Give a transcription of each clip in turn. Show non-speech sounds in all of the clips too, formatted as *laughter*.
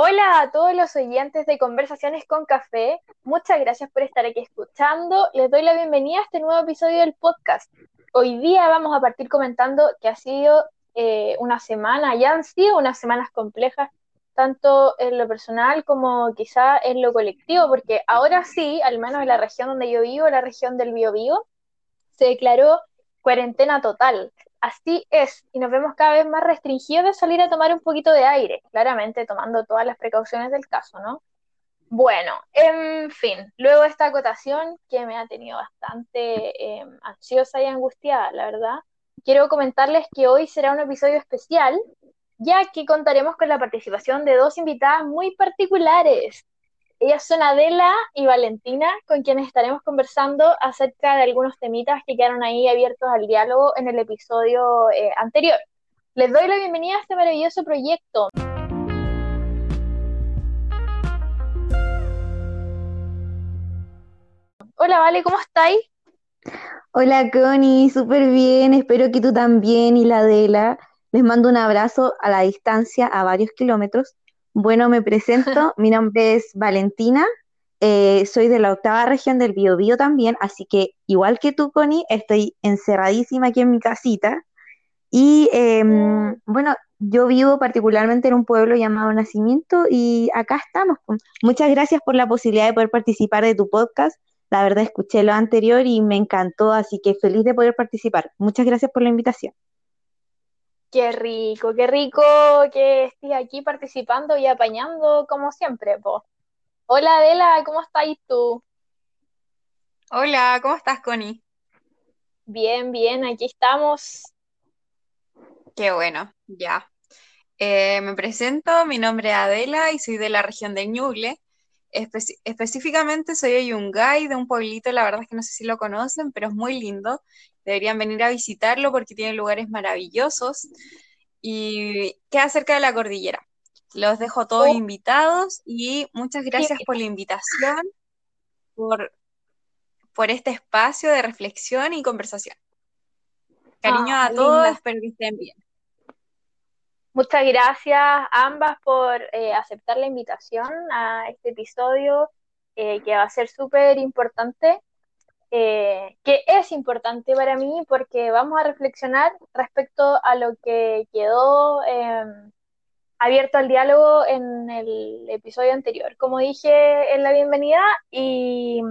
Hola a todos los oyentes de Conversaciones con Café. Muchas gracias por estar aquí escuchando. Les doy la bienvenida a este nuevo episodio del podcast. Hoy día vamos a partir comentando que ha sido eh, una semana, ya han sido unas semanas complejas, tanto en lo personal como quizá en lo colectivo, porque ahora sí, al menos en la región donde yo vivo, la región del Biobío, se declaró cuarentena total. Así es, y nos vemos cada vez más restringidos de salir a tomar un poquito de aire, claramente tomando todas las precauciones del caso, ¿no? Bueno, en fin, luego de esta acotación que me ha tenido bastante em, ansiosa y angustiada, la verdad, quiero comentarles que hoy será un episodio especial, ya que contaremos con la participación de dos invitadas muy particulares. Ellas son Adela y Valentina, con quienes estaremos conversando acerca de algunos temitas que quedaron ahí abiertos al diálogo en el episodio eh, anterior. Les doy la bienvenida a este maravilloso proyecto. Hola, Vale, ¿cómo estáis? Hola, Connie, súper bien, espero que tú también y la Adela. Les mando un abrazo a la distancia, a varios kilómetros. Bueno, me presento, *laughs* mi nombre es Valentina, eh, soy de la octava región del Biobío también, así que igual que tú, Connie, estoy encerradísima aquí en mi casita. Y em, bueno, yo vivo particularmente en un pueblo llamado Nacimiento y acá estamos. Muchas gracias por la posibilidad de poder participar de tu podcast. La verdad escuché lo anterior y me encantó, así que feliz de poder participar. Muchas gracias por la invitación. Qué rico, qué rico que estés aquí participando y apañando como siempre, po. Hola Adela, ¿cómo estás tú? Hola, ¿cómo estás, Connie? Bien, bien, aquí estamos. Qué bueno, ya. Eh, me presento, mi nombre es Adela y soy de la región de Ñuble. específicamente soy de Yungay, de un pueblito, la verdad es que no sé si lo conocen, pero es muy lindo. Deberían venir a visitarlo porque tiene lugares maravillosos. Y queda cerca de la cordillera. Los dejo todos oh. invitados y muchas gracias por la invitación, por, por este espacio de reflexión y conversación. Cariño ah, a todos, espero que estén bien. Muchas gracias a ambas por eh, aceptar la invitación a este episodio eh, que va a ser súper importante eh, que es importante para mí porque vamos a reflexionar respecto a lo que quedó em, abierto al diálogo en el episodio anterior. Como dije en la bienvenida, y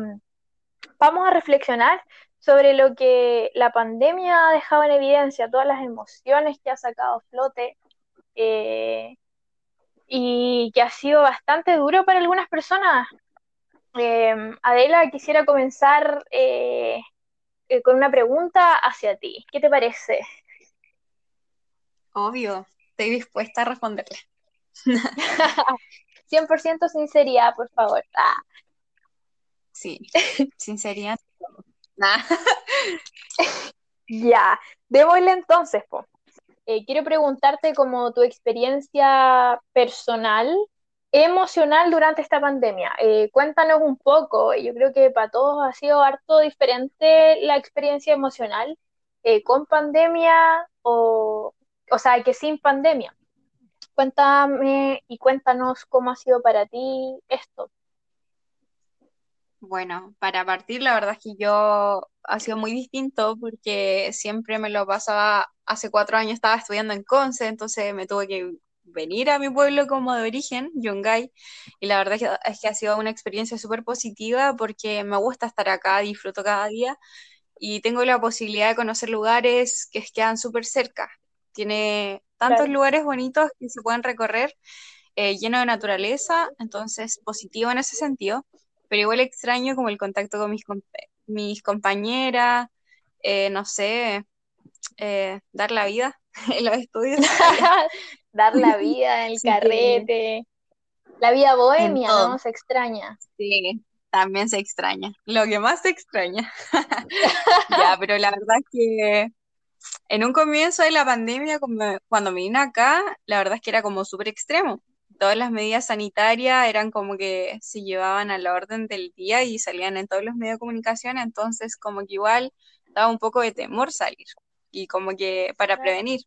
vamos a reflexionar sobre lo que la pandemia ha dejado en evidencia, todas las emociones que ha sacado flote. Eh, y que ha sido bastante duro para algunas personas, Em, Adela, quisiera comenzar eh, eh, con una pregunta hacia ti. ¿Qué te parece? Obvio, estoy dispuesta a responderle. *laughs* 100% sinceridad, por favor. Ah. Sí, *laughs* sinceridad. ya, démosle entonces, eh, quiero preguntarte como tu experiencia personal emocional durante esta pandemia. Eh, cuéntanos un poco, yo creo que para todos ha sido harto diferente la experiencia emocional eh, con pandemia o, o sea, que sin pandemia. Cuéntame y cuéntanos cómo ha sido para ti esto. Bueno, para partir, la verdad es que yo ha sido muy distinto porque siempre me lo pasaba, hace cuatro años estaba estudiando en Conce, entonces me tuve que venir a mi pueblo como de origen, Yungay, y la verdad es que, ha sido una experiencia súper positiva porque me gusta estar acá, disfruto cada día y tengo la posibilidad de conocer lugares que quedan súper cerca. Tiene tantos lugares bonitos que se pueden recorrer, eh, lleno de naturaleza, entonces positivo en ese sentido, pero igual extraño como el contacto con mis, mis compañeras, eh, no sé, eh, dar la vida *laughs* en los estudios. *laughs* *laughs* dar la vida en el carrete. La vida bohemia, ¿no? Se extraña. Sí, también se extraña. Lo que más se extraña. ya, pero la verdad es que en un comienzo de la pandemia, cuando me vine acá, la verdad es que era como súper extremo. Todas las medidas sanitarias eran como que se llevaban a la orden del día y salían en todos los medios de comunicación, entonces como que igual daba un poco de temor salir y como que para prevenir.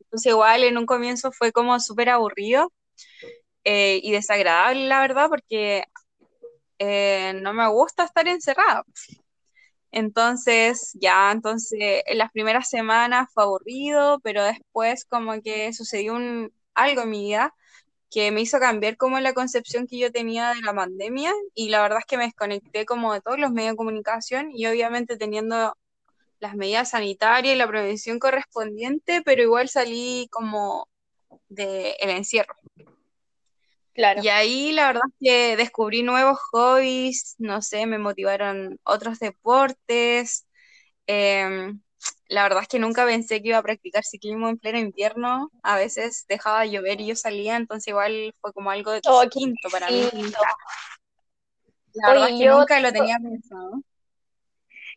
Entonces igual en un comienzo fue como súper aburrido, eh, y desagradable, la verdad, porque eh, no me gusta estar encerrada. Entonces, ya, entonces, en las primeras semanas fue aburrido, pero después como que sucedió un, algo en mi vida que me hizo cambiar como la concepción que yo tenía de la pandemia y la verdad es que me desconecté como de todos los medios de comunicación y obviamente teniendo las medidas sanitarias y la prevención correspondiente, pero igual salí como del el encierro. Claro. Y ahí la verdad es que descubrí nuevos hobbies, no sé, me motivaron otros deportes. Em, la verdad es que nunca pensé que iba a practicar ciclismo en pleno invierno. A veces dejaba de llover y yo salía, entonces igual fue como algo de Oh, distinto para mí. lindo. La verdad Oye, es que yo nunca lo tenía pensado.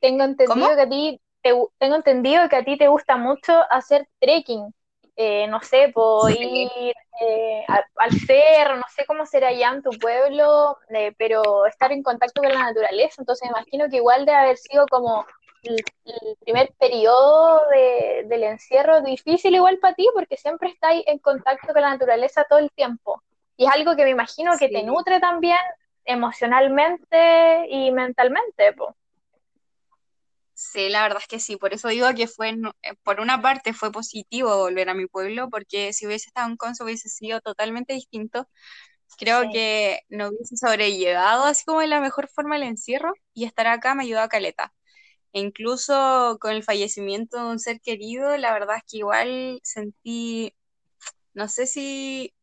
tengo entendido ¿Cómo? que a ti te, tengo entendido que a ti te gusta mucho hacer trekking. Eh, no sé, por Sí, ir eh, a- al cerro, no sé cómo será allá en tu pueblo, eh, pero estar en contacto con la naturaleza. Entonces, me imagino que igual debe haber sido como el, el primer periodo de- del encierro difícil igual para ti, porque siempre estás en contacto con la naturaleza todo el tiempo. Y es algo que me imagino que te nutre también emocionalmente y mentalmente, po. Sí, la verdad es que sí, por eso digo que fue, eh, por una parte fue positivo volver a mi pueblo, porque si hubiese estado en Conce hubiese sido totalmente distinto. Creo Sí. que no hubiese sobrellevado así como de la mejor forma el encierro y estar acá me ayudó a caleta. E incluso con el fallecimiento de un ser querido, la verdad es que igual sentí, no sé si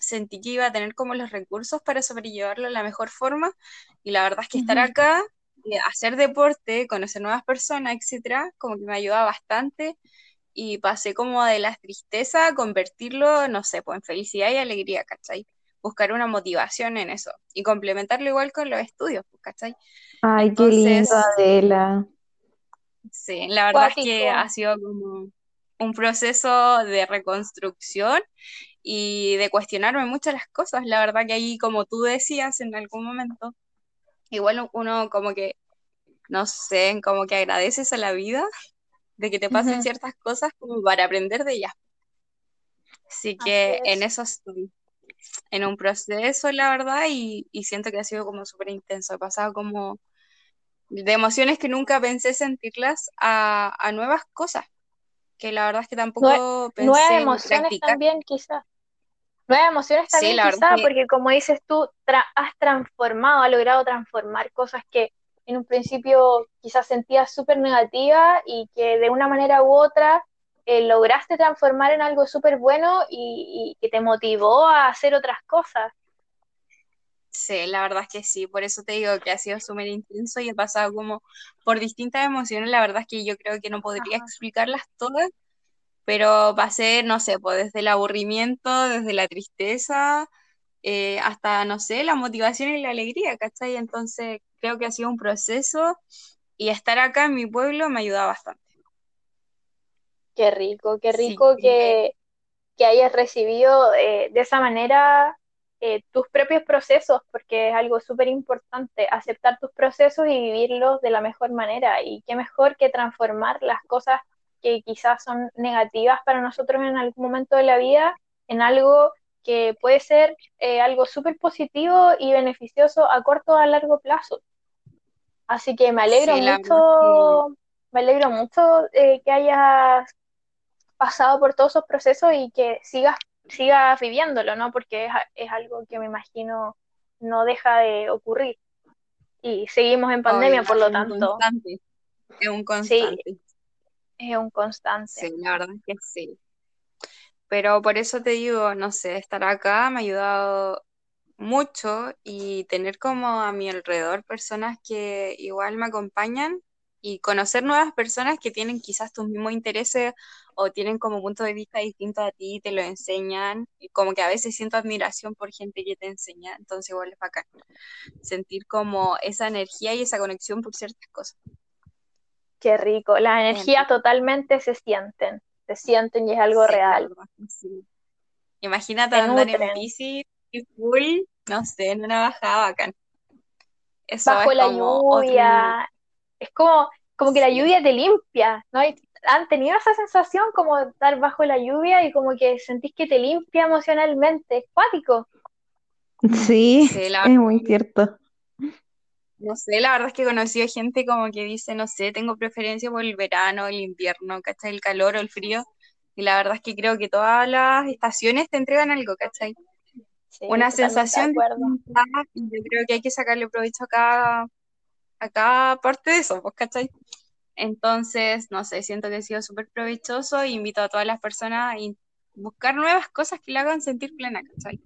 sentí que iba a tener como los recursos para sobrellevarlo de la mejor forma y la verdad es que estar acá, hacer deporte, conocer nuevas personas, etcétera, como que me ayuda bastante y pasé como de la tristeza a convertirlo, no sé, pues en felicidad y alegría, ¿cachai? Buscar una motivación en eso y complementarlo igual con los estudios, pues, ¿cachai? Ay, qué lindo, Adela. sí, la verdad es que ha sido como un proceso de reconstrucción y de cuestionarme muchas las cosas. La verdad que ahí, como tú decías en algún momento, igual uno como que, no sé, como que agradeces a la vida de que te pasen ciertas cosas como para aprender de ellas. Así Así que en es. eso estoy, en un proceso, la verdad, y, y siento que ha sido como súper intenso. He pasado como de emociones que nunca pensé sentirlas a, a nuevas cosas, que la verdad es que tampoco nuevas pensé ni emociones también, quizás. Nuevas emociones Sí, también, la que porque como dices tú, tra- has transformado, has logrado transformar cosas que en un principio quizás sentías súper negativas y que de una manera u otra eh, lograste transformar en algo súper bueno y, y que te motivó a hacer otras cosas. Sí, la verdad es que sí, por eso te digo que ha sido súper intenso y he pasado como por distintas emociones, la verdad es que yo creo que no podría Ajá. explicarlas todas, pero pasé, no sé, pues desde el aburrimiento, desde la tristeza, eh, hasta, no sé, la motivación y la alegría, ¿cachai? Entonces creo que ha sido un proceso y estar acá en mi pueblo me ayuda bastante. Qué rico, qué rico que que, que hayas recibido eh, de esa manera eh, tus propios procesos, porque es algo súper importante, aceptar tus procesos y vivirlos de la mejor manera. Y qué mejor que transformar las cosas que quizás son negativas para nosotros en algún momento de la vida en algo que puede ser eh, algo súper positivo y beneficioso a corto o a largo plazo. Así que me alegro sí, mucho, me alegro mucho eh, que hayas pasado por todos esos procesos y que sigas, sigas viviéndolo, ¿no? Porque es, es algo que me imagino no deja de ocurrir. Y seguimos en obvio, pandemia, por lo es un tanto, constante, es un sí, constante. Es un constante. Sí, la verdad es que sí. Pero por eso te digo, no sé, estar acá me ha ayudado mucho y tener como a mi alrededor personas que igual me acompañan y conocer nuevas personas que tienen quizás tus mismos intereses o tienen como puntos de vista distintos a ti, te lo enseñan, y como que a veces siento admiración por gente que te enseña, entonces igual es bacán sentir como esa energía y esa conexión por ciertas cosas. Qué rico. Las energías Entonces, totalmente se sienten, se sienten y es algo sí, real. sí. Imagínate Te andar en bici y full, no sé, en una bajada bacán. Eso Bajo es la como otro nivel. lluvia, es como, como que la lluvia te limpia, ¿no? Y ¿Han tenido esa sensación como de estar bajo la lluvia y como que sentís que te limpia emocionalmente? Es cuático. Sí, Sí, la es muy cierto. No sé, la verdad es que he conocido gente como que dice, no sé, tengo preferencia por el verano, el invierno, ¿cachai? El calor o el frío. Y la verdad es que creo que todas las estaciones te entregan algo, ¿cachai? Sí, Una de sensación y yo creo que hay que sacarle provecho a cada, a cada parte de eso, pues, ¿cachai? Entonces, no sé, siento que ha sido súper provechoso e invito a todas las personas a buscar nuevas cosas que le hagan sentir plena, ¿cachai?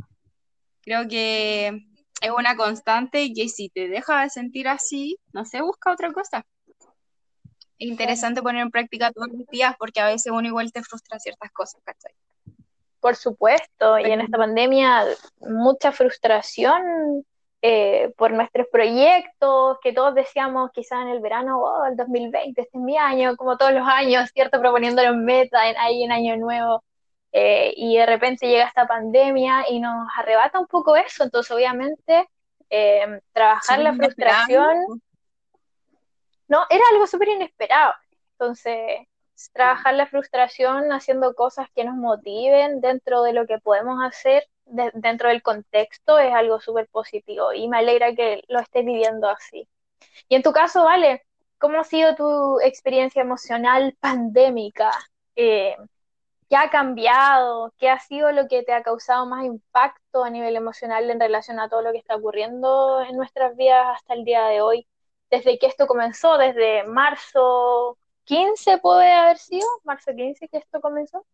Creo que es una constante y que si te deja de sentir así, no sé, busca otra cosa. Es interesante poner en práctica todos los días porque a veces uno igual te frustra ciertas cosas, ¿cachai? Por supuesto, y en esta pandemia mucha frustración eh, por nuestros proyectos, que todos decíamos quizás en el verano, oh, el 2020, este es mi año, como todos los años, ¿cierto? Proponiéndonos metas en, ahí en Año Nuevo, eh, y de repente llega esta pandemia y nos arrebata un poco eso, entonces obviamente eh, trabajar la inesperado. frustración, no, era algo súper inesperado, entonces trabajar la frustración haciendo cosas que nos motiven dentro de lo que podemos hacer, de- dentro del contexto, es algo súper positivo y me alegra que lo estés viviendo así. Y en tu caso, Vale, ¿cómo ha sido tu experiencia emocional pandémica? Eh, ¿qué ha cambiado? ¿Qué ha sido lo que te ha causado más impacto a nivel emocional en relación a todo lo que está ocurriendo en nuestras vidas hasta el día de hoy? Desde que esto comenzó, desde marzo 15 puede haber sido, marzo 15 que esto comenzó.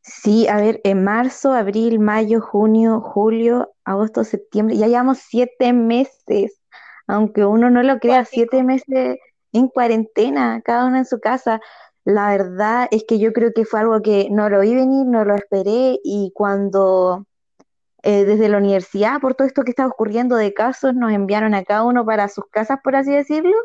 Sí, a ver, en marzo, abril, mayo, junio, julio, agosto, septiembre, ya llevamos siete meses, aunque uno no lo crea, siete meses en cuarentena, cada uno en su casa. La verdad es que yo creo que fue algo que no lo vi venir, no lo esperé, y cuando eh, desde la universidad, por todo esto que estaba ocurriendo de casos, nos enviaron a cada uno para sus casas, por así decirlo,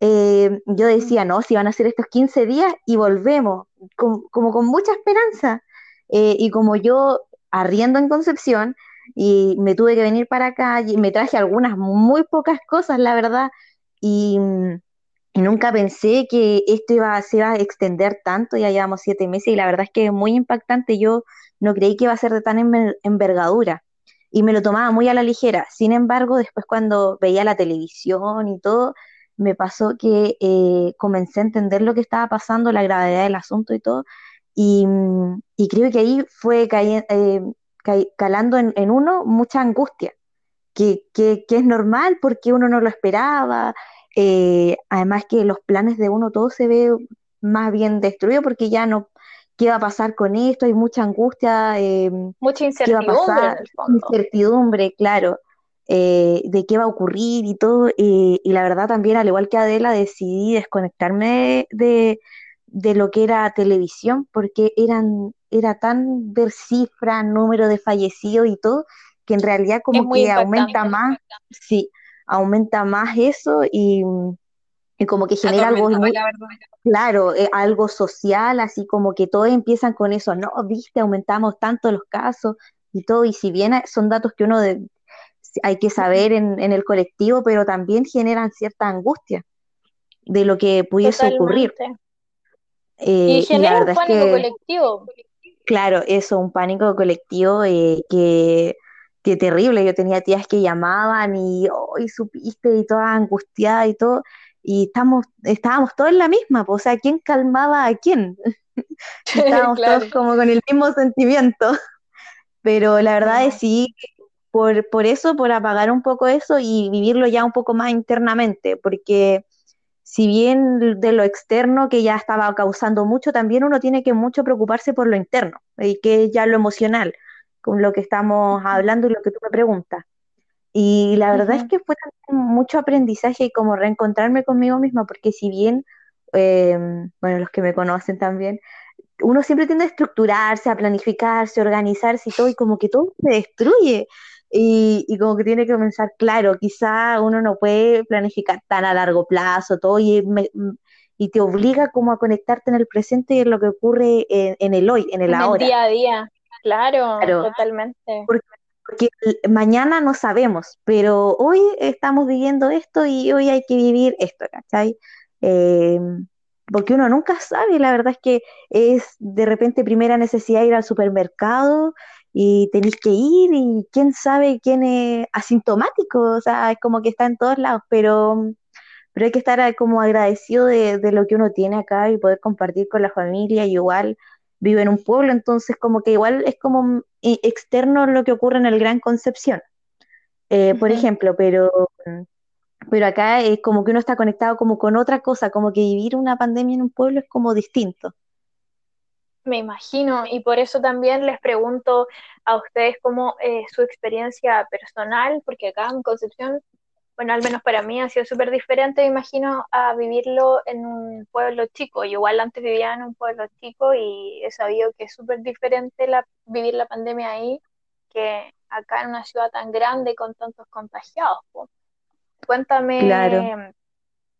eh, yo decía, no, si van a ser estos 15 días y volvemos, como con mucha esperanza. Eh, y como yo arriendo en Concepción y me tuve que venir para acá, y me traje algunas muy pocas cosas, la verdad, y, mm, nunca pensé que esto iba, se iba a extender tanto, ya llevamos siete meses y la verdad es que es muy impactante, yo no creí que iba a ser de tan enver- envergadura. Y me lo tomaba muy a la ligera. Sin embargo, después cuando veía la televisión y todo, me pasó que eh, comencé a entender lo que estaba pasando, la gravedad del asunto y todo, y, creo que ahí fue eh, ca- calando en, uno mucha angustia, que es normal porque uno no lo esperaba, eh, además que los planes de uno todo se ve más bien destruido porque ya no, ¿qué va a pasar con esto? Hay mucha angustia, eh, Mucha qué va a incertidumbre pasar, incertidumbre, claro, eh, de qué va a ocurrir y todo. eh, y la verdad también, al igual que Adela, decidí desconectarme de, de lo que era televisión, porque eran, era tan ver cifras, número de fallecidos y todo, que en realidad como que aumenta más, sí, aumenta más eso y, y como que genera algo muy, la. Claro, eh, algo social, así como que todos empiezan con eso, no, viste, aumentamos tanto los casos y todo, y si bien son datos que uno de- hay que saber en, en el colectivo, pero también generan cierta angustia de lo que pudiese ocurrir. Y Eh, y la genera un verdad es pánico que, colectivo. claro, eso, un pánico colectivo eh, que, que terrible. Yo tenía tías que llamaban y hoy supiste y toda angustiada y todo, y estamos, estábamos todos en la misma, pues, o sea, ¿quién calmaba a quién? *laughs* *laughs* Estábamos todos Claro. como con el mismo sentimiento, pero la verdad es sí, por, por eso, por apagar un poco eso y vivirlo ya un poco más internamente, porque si bien de lo externo que ya estaba causando mucho, también uno tiene que mucho preocuparse por lo interno, y que es ya lo emocional, con lo que estamos hablando y lo que tú me preguntas. Y la verdad es que fue también mucho aprendizaje y como reencontrarme conmigo misma, porque si bien, eh, bueno, los que me conocen también, uno siempre tiende a estructurarse, a planificarse, a organizarse y todo, y como que todo se destruye. Y, y como que tiene que comenzar, claro, quizá uno no puede planificar tan a largo plazo, todo, y, me- y te obliga como a conectarte en el presente y en lo que ocurre en, en el hoy, en el En el ahora. día a día. Claro, Claro, totalmente. porque, mañana no sabemos, pero hoy estamos viviendo esto y hoy hay que vivir esto, ¿cachai? Eh, porque uno nunca sabe, la verdad es que es de repente primera necesidad ir al supermercado y tenéis que ir y quién sabe quién es asintomático, o sea, es como que está en todos lados, pero, pero hay que estar como agradecido de, de lo que uno tiene acá y poder compartir con la familia y igual vive en un pueblo, entonces como que igual es como eh, externo lo que ocurre en el Gran Concepción, eh, por ejemplo, pero, pero acá es como que uno está conectado como con otra cosa, como que vivir una pandemia en un pueblo es como distinto. Me imagino, y por eso también les pregunto a ustedes cómo eh, su experiencia personal, porque acá en Concepción, bueno, al menos para mí ha sido súper diferente, me imagino, a vivirlo en un pueblo chico. Yo igual antes vivía en un pueblo chico y he sabido que es súper diferente la, vivir la pandemia ahí que acá en una ciudad tan grande con tantos contagiados. Cuéntame, Claro.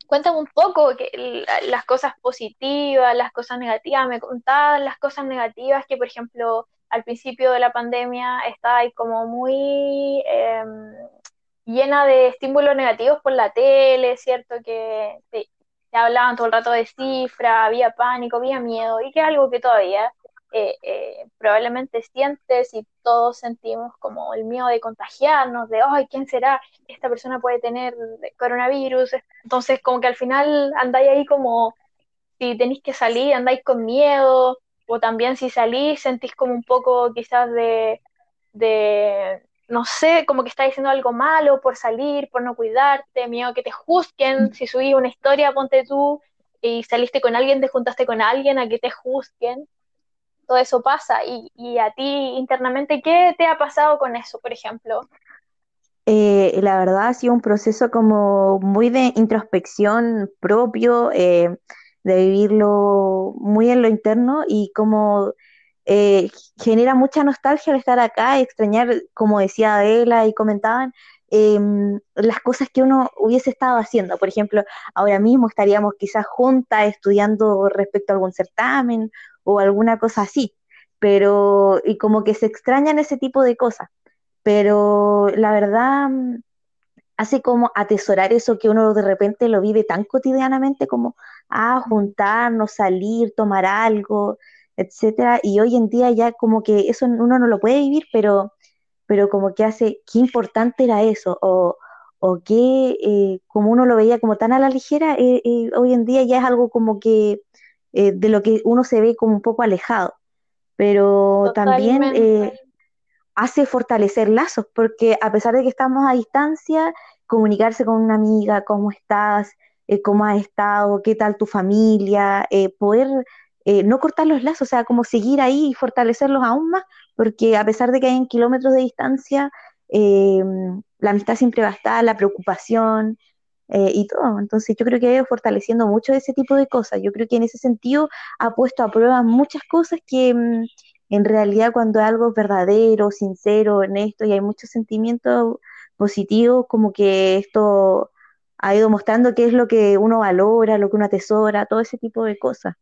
cuéntame un poco que, las cosas positivas, las cosas negativas. Me contabas las cosas negativas que, por ejemplo, al principio de la pandemia estaba ahí como muy eh, llena de estímulos negativos por la tele, ¿cierto? Que te, hablaban todo el rato de cifra, había pánico, había miedo, y que es algo que todavía eh, eh, probablemente sientes y todos sentimos como el miedo de contagiarnos, de, ay, ¿quién será? Esta persona puede tener coronavirus. Entonces, como que al final andáis ahí como, si tenéis que salir, andáis con miedo, o también si salís, sentís como un poco quizás de, de no sé, como que estáis diciendo algo malo por salir, por no cuidarte, miedo que te juzguen, si subís una historia, ponte tú, y saliste con alguien, te juntaste con alguien, a que te juzguen todo eso pasa. Y, y, a ti internamente, ¿qué te ha pasado con eso, por ejemplo? Eh, la verdad ha sido un proceso como muy de introspección propio, eh, de vivirlo muy en lo interno y como eh, genera mucha nostalgia al estar acá, extrañar, como decía Adela y comentaban, em, las cosas que uno hubiese estado haciendo. Por ejemplo, ahora mismo estaríamos quizás juntas estudiando respecto a algún certamen o alguna cosa así, pero y como que se extrañan ese tipo de cosas, pero la verdad mm, hace como atesorar eso que uno de repente lo vive tan cotidianamente como, ah, juntarnos, salir, tomar algo, etcétera, y hoy en día ya como que eso uno no lo puede vivir, pero, pero como que hace, qué importante era eso, o, o que eh, como uno lo veía como tan a la ligera, eh, eh, hoy en día ya es algo como que de lo que uno se ve como un poco alejado, pero también Totalmente. hace fortalecer lazos, porque a pesar de que estamos a distancia, comunicarse con una amiga, cómo estás, cómo has estado, qué tal tu familia, poder eh, no cortar los lazos, o sea, como seguir ahí y fortalecerlos aún más, porque a pesar de que hay kilómetros de distancia, eh, la amistad siempre va a estar, la preocupación, eh, y todo. Entonces yo creo que ha ido fortaleciendo mucho ese tipo de cosas. Yo creo que en ese sentido ha puesto a prueba muchas cosas que mm, en realidad cuando es algo verdadero, sincero, honesto y hay muchos sentimientos positivos, como que esto ha ido mostrando qué es lo que uno valora, lo que uno atesora, todo ese tipo de cosas.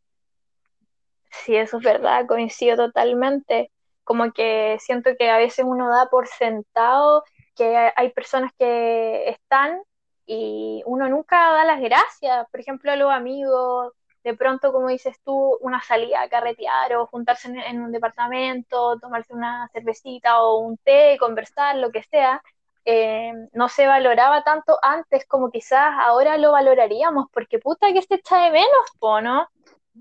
Sí, eso es verdad, coincido totalmente. Como que siento que a veces uno da por sentado que hay personas que están y uno nunca da las gracias. Por ejemplo, a los amigos, de pronto, como dices tú, una salida a carretear o juntarse en, en un departamento, tomarse una cervecita o un té, conversar, lo que sea. eh, no se valoraba tanto antes como quizás ahora lo valoraríamos, porque puta que se echa de menos, po, ¿no?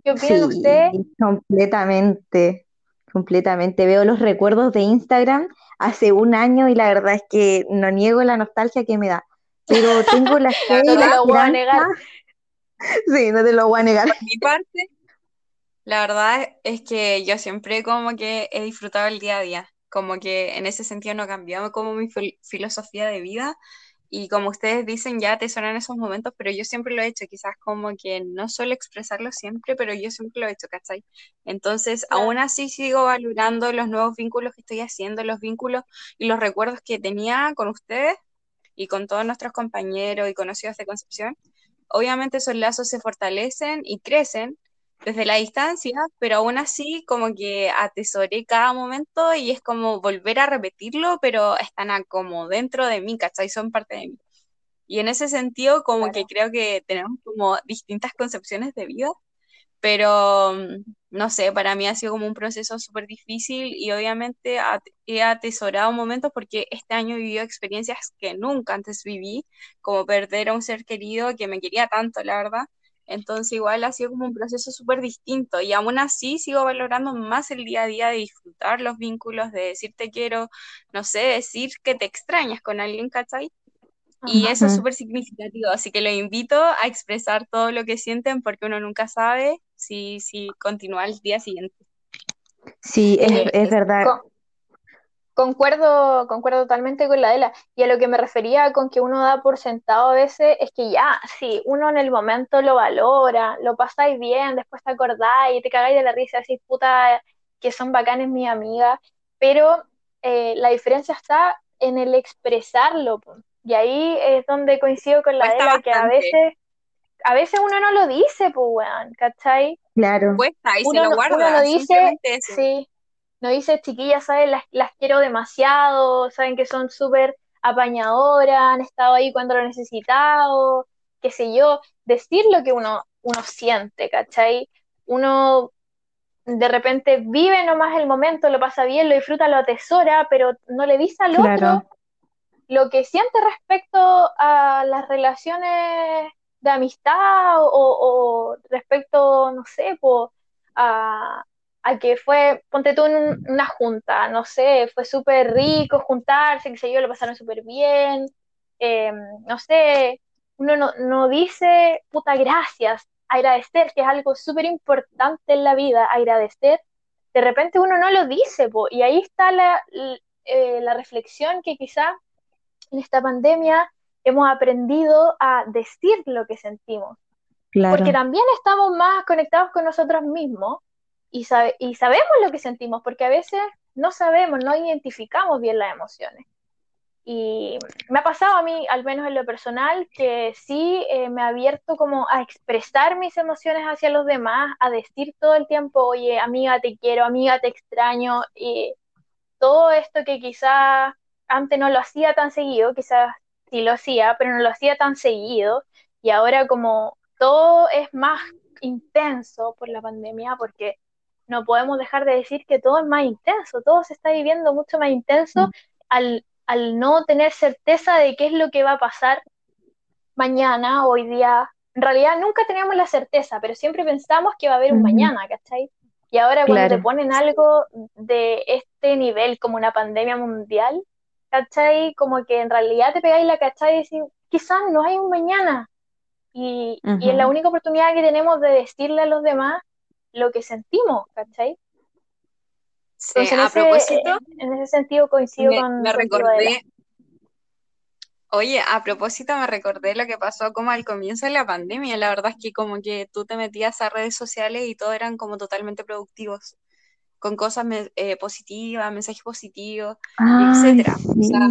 ¿Qué Sí, completamente, completamente. Veo los recuerdos de Instagram hace un año y la verdad es que no niego la nostalgia que me da, pero tengo *laughs* la fe No la te lo voy a negar. *laughs* sí, no te lo voy a negar. por mi parte, la verdad es que yo siempre como que he disfrutado el día a día, como que en ese sentido no cambiado como mi fil- filosofía de vida y como ustedes dicen ya te suenan esos momentos, pero yo siempre lo he hecho, quizás como que no suelo expresarlo siempre, pero yo siempre lo he hecho, ¿cachai? Entonces, aún así sigo valorando los nuevos vínculos que estoy haciendo, los vínculos y los recuerdos que tenía con ustedes y con todos nuestros compañeros y conocidos de Concepción. Obviamente esos lazos se fortalecen y crecen desde la distancia, pero aún así como que atesoré cada momento y es como volver a repetirlo, pero están a- como dentro de mí, ¿cachai? Son parte de mí. Y en ese sentido como que claro. creo que tenemos como distintas concepciones de vida, pero mm, no sé, para mí ha sido como un proceso súper difícil y obviamente he atesorado momentos porque este año he vivido experiencias que nunca antes viví, como perder a un ser querido que me quería tanto, la verdad. Entonces igual ha sido como un proceso súper distinto y aún así sigo valorando más el día a día de disfrutar los vínculos, de decir te quiero, no sé, decir que te extrañas con alguien, ¿cachai? Y eso es súper significativo, así que lo invito a expresar todo lo que sienten porque uno nunca sabe si, si continúa el día siguiente. Sí, es, es verdad. Concuerdo, concuerdo totalmente con la Adela. Y a lo que me refería con que uno da por sentado a veces es que ya, sí, uno en el momento lo valora, lo pasáis bien, después te acordáis y te cagáis de la risa, así puta, que son bacanes mis amigas, pero eh, la diferencia está en el expresarlo. Y ahí es donde coincido con la Adela, que a veces a veces uno no lo dice, pues, weón, ¿cachai? Claro. Cuesta y uno, se lo guarda. Uno no dice, sí, no dice, chiquillas, ¿sabes? Las, las quiero demasiado, saben que son súper apañadoras, han estado ahí cuando lo he necesitado, qué sé yo, decir lo que uno, uno siente, ¿cachai? Uno de repente vive nomás el momento, lo pasa bien, lo disfruta, lo atesora, pero no le dice al otro lo que siente respecto a las relaciones de amistad o, respecto, no sé, a, que fue, ponte tú en una junta, no sé, fue súper rico juntarse, que sé yo, lo pasaron súper bien, em, no sé, uno no, dice, puta, gracias, agradecer, que es algo súper importante en la vida, agradecer, de repente uno no lo dice, y ahí está la, eh, la reflexión que quizá en esta pandemia hemos aprendido a decir lo que sentimos. Porque también estamos más conectados con nosotros mismos y, y sabemos lo que sentimos, porque a veces no sabemos, no identificamos bien las emociones. Y me ha pasado a mí, al menos en lo personal, que sí eh, me ha abierto como a expresar mis emociones hacia los demás, a decir todo el tiempo, oye, amiga, te quiero, amiga, te extraño, y todo esto que quizás antes no lo hacía tan seguido, quizás sí lo hacía, pero no lo hacía tan seguido. Y ahora como todo es más intenso por la pandemia, porque no podemos dejar de decir que todo es más intenso, todo se está viviendo mucho más intenso mm. al, al no tener certeza de qué es lo que va a pasar mañana, hoy día. En realidad nunca teníamos la certeza, pero siempre pensamos que va a haber un mañana, ¿cachai? Y ahora cuando te ponen algo de este nivel como una pandemia mundial, ¿cachai? Como que en realidad te pegáis la cachai y decís, quizás no hay un mañana. Y, es la única oportunidad que tenemos de decirle a los demás lo que sentimos, ¿cachai? Sí, a propósito, en ese sentido coincido con. Me recordé. Oye, a propósito me recordé lo que pasó como al comienzo de la pandemia. La verdad es que como que tú te metías a redes sociales y todo eran como totalmente productivos con cosas eh, positivas, mensajes positivos, etcétera. Eh, o sea,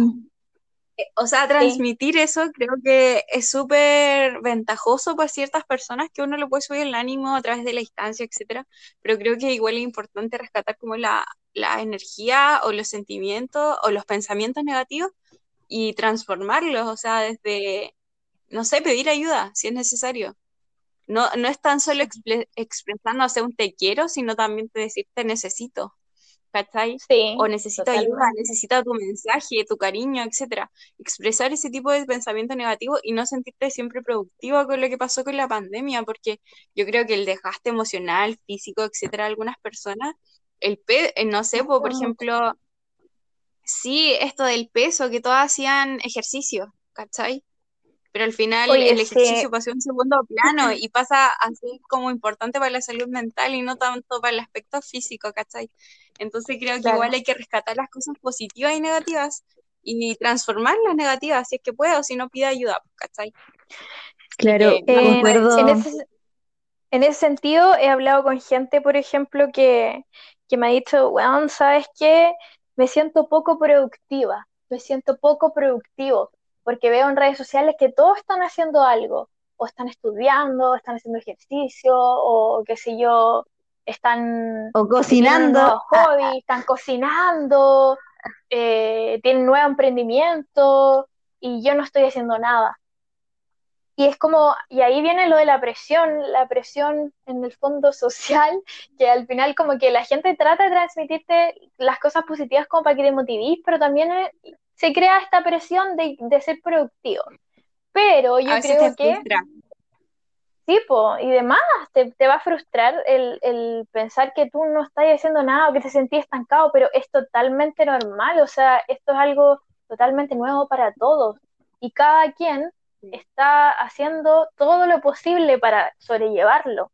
transmitir eso creo que es súper ventajoso para ciertas personas que uno le puede subir el ánimo a través de la distancia, etcétera, pero creo que igual es importante rescatar como la, la energía o los sentimientos o los pensamientos negativos y transformarlos, o sea, desde, no sé, pedir ayuda si es necesario. No, no es tan solo expresándose un te quiero, sino también te decir te necesito, ¿cachai? Sí, o necesito ayuda, necesito tu mensaje, tu cariño, etcétera. Expresar ese tipo de pensamiento negativo y no sentirte siempre productivo con lo que pasó con la pandemia, porque yo creo que el desgaste emocional, físico, etcétera, de algunas personas, el pe eh, no sé, por ejemplo, sí, esto del peso, que todas hacían ejercicio, ¿cachai? pero al final el ejercicio pasó en segundo plano *clears throat* y pasa así como importante para la salud mental y no tanto para el aspecto físico, ¿cachai? Entonces creo que igual hay que rescatar las cosas positivas y negativas y transformar las negativas si es que puedo, si no pide ayuda, ¿cachai? Claro, eh, en, ese, en ese sentido he hablado con gente, por ejemplo, que, que me ha dicho, bueno, ¿sabes qué? Me siento poco productiva, me siento poco productivo porque veo en redes sociales que todos están haciendo algo, o están estudiando, o están haciendo ejercicio, o qué sé yo, están... O cocinando. Hobbies, están cocinando, eh, tienen nuevo emprendimiento, y yo no estoy haciendo nada. y es como, y ahí viene lo de la presión, la presión en el fondo social, que al final como que la gente trata de transmitirte las cosas positivas como para que te motivís, pero también eh, se crea esta presión de, de ser productivo. Pero yo creo que... Sí, y demás, te, te, va a frustrar el, el, pensar que tú no estás haciendo nada o que te sentís estancado, pero es totalmente normal, o sea, esto es algo totalmente nuevo para todos y cada quien está haciendo todo lo posible para sobrellevarlo.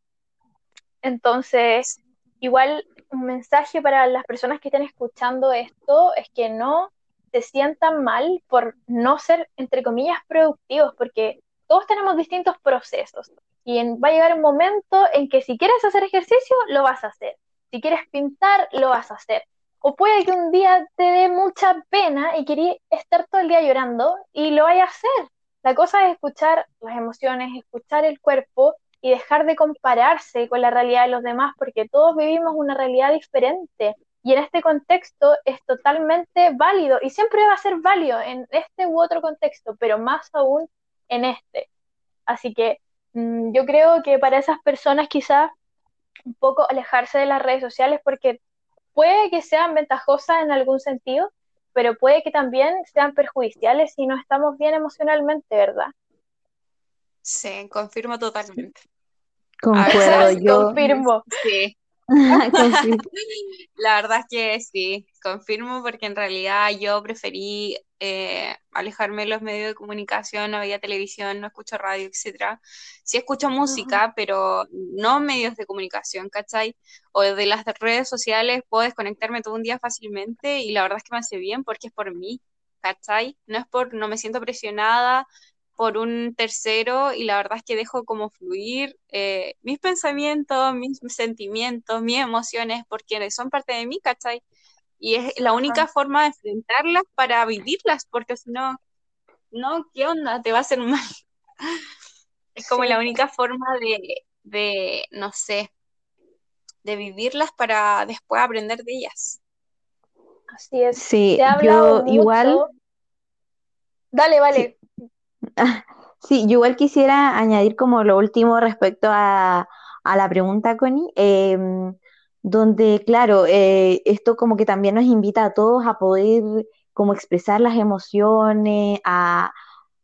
Entonces, igual un mensaje para las personas que estén escuchando esto es que no se sientan mal por no ser, entre comillas, productivos, porque todos tenemos distintos procesos y va a llegar un momento en que si quieres hacer ejercicio, lo vas a hacer. Si quieres pintar, lo vas a hacer. O puede que un día te dé mucha pena y querías estar todo el día llorando y lo vayas a hacer. La cosa es escuchar las emociones, escuchar el cuerpo y dejar de compararse con la realidad de los demás porque todos vivimos una realidad diferente y en este contexto es totalmente válido y siempre va a ser válido en este u otro contexto, pero más aún en este. Así que mm, yo creo que para esas personas quizás un poco alejarse de las redes sociales porque puede que sean ventajosas en algún sentido, pero puede que también sean perjudiciales si no estamos bien emocionalmente, ¿verdad? Sí, confirmo totalmente. Concuerdo, *laughs* yo. Confirmo. Sí. *laughs* *laughs* La verdad es que sí, confirmo porque en realidad yo preferí eh, alejarme de los medios de comunicación, no veía televisión, no escucho radio, etcétera. Sí escucho música, pero no medios de comunicación, ¿cachai? O de las redes sociales puedo desconectarme todo un día fácilmente y la verdad es que me hace bien porque es por mí, ¿cachai? No es por, no me siento presionada, por un tercero y la verdad es que dejo como fluir eh, mis pensamientos, mis sentimientos, mis emociones, porque son parte de mí, ¿cachai? Y es la única forma de enfrentarlas para vivirlas, porque si no, no, ¿qué onda? Te va a hacer mal. *laughs* Es como la única forma de, de, no sé, de vivirlas para después aprender de ellas. Así es. Sí, yo igual. Dale, vale. Sí, *laughs* yo igual quisiera añadir como lo último respecto a, la pregunta, Connie, em, donde, claro, eh, esto como que también nos invita a todos a poder como expresar las emociones, a,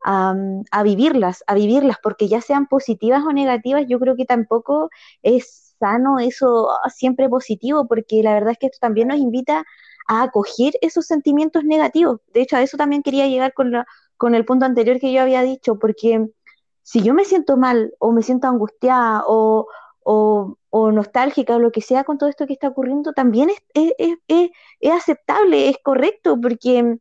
a, vivirlas, a vivirlas, porque ya sean positivas o negativas, yo creo que tampoco es sano eso ah, siempre positivo, porque la verdad es que esto también nos invita a acoger esos sentimientos negativos. De hecho, a eso también quería llegar con la con el punto anterior que yo había dicho, porque si yo me siento mal o me siento angustiada o, nostálgica o lo que sea con todo esto que está ocurriendo, también es, es, aceptable, es correcto, porque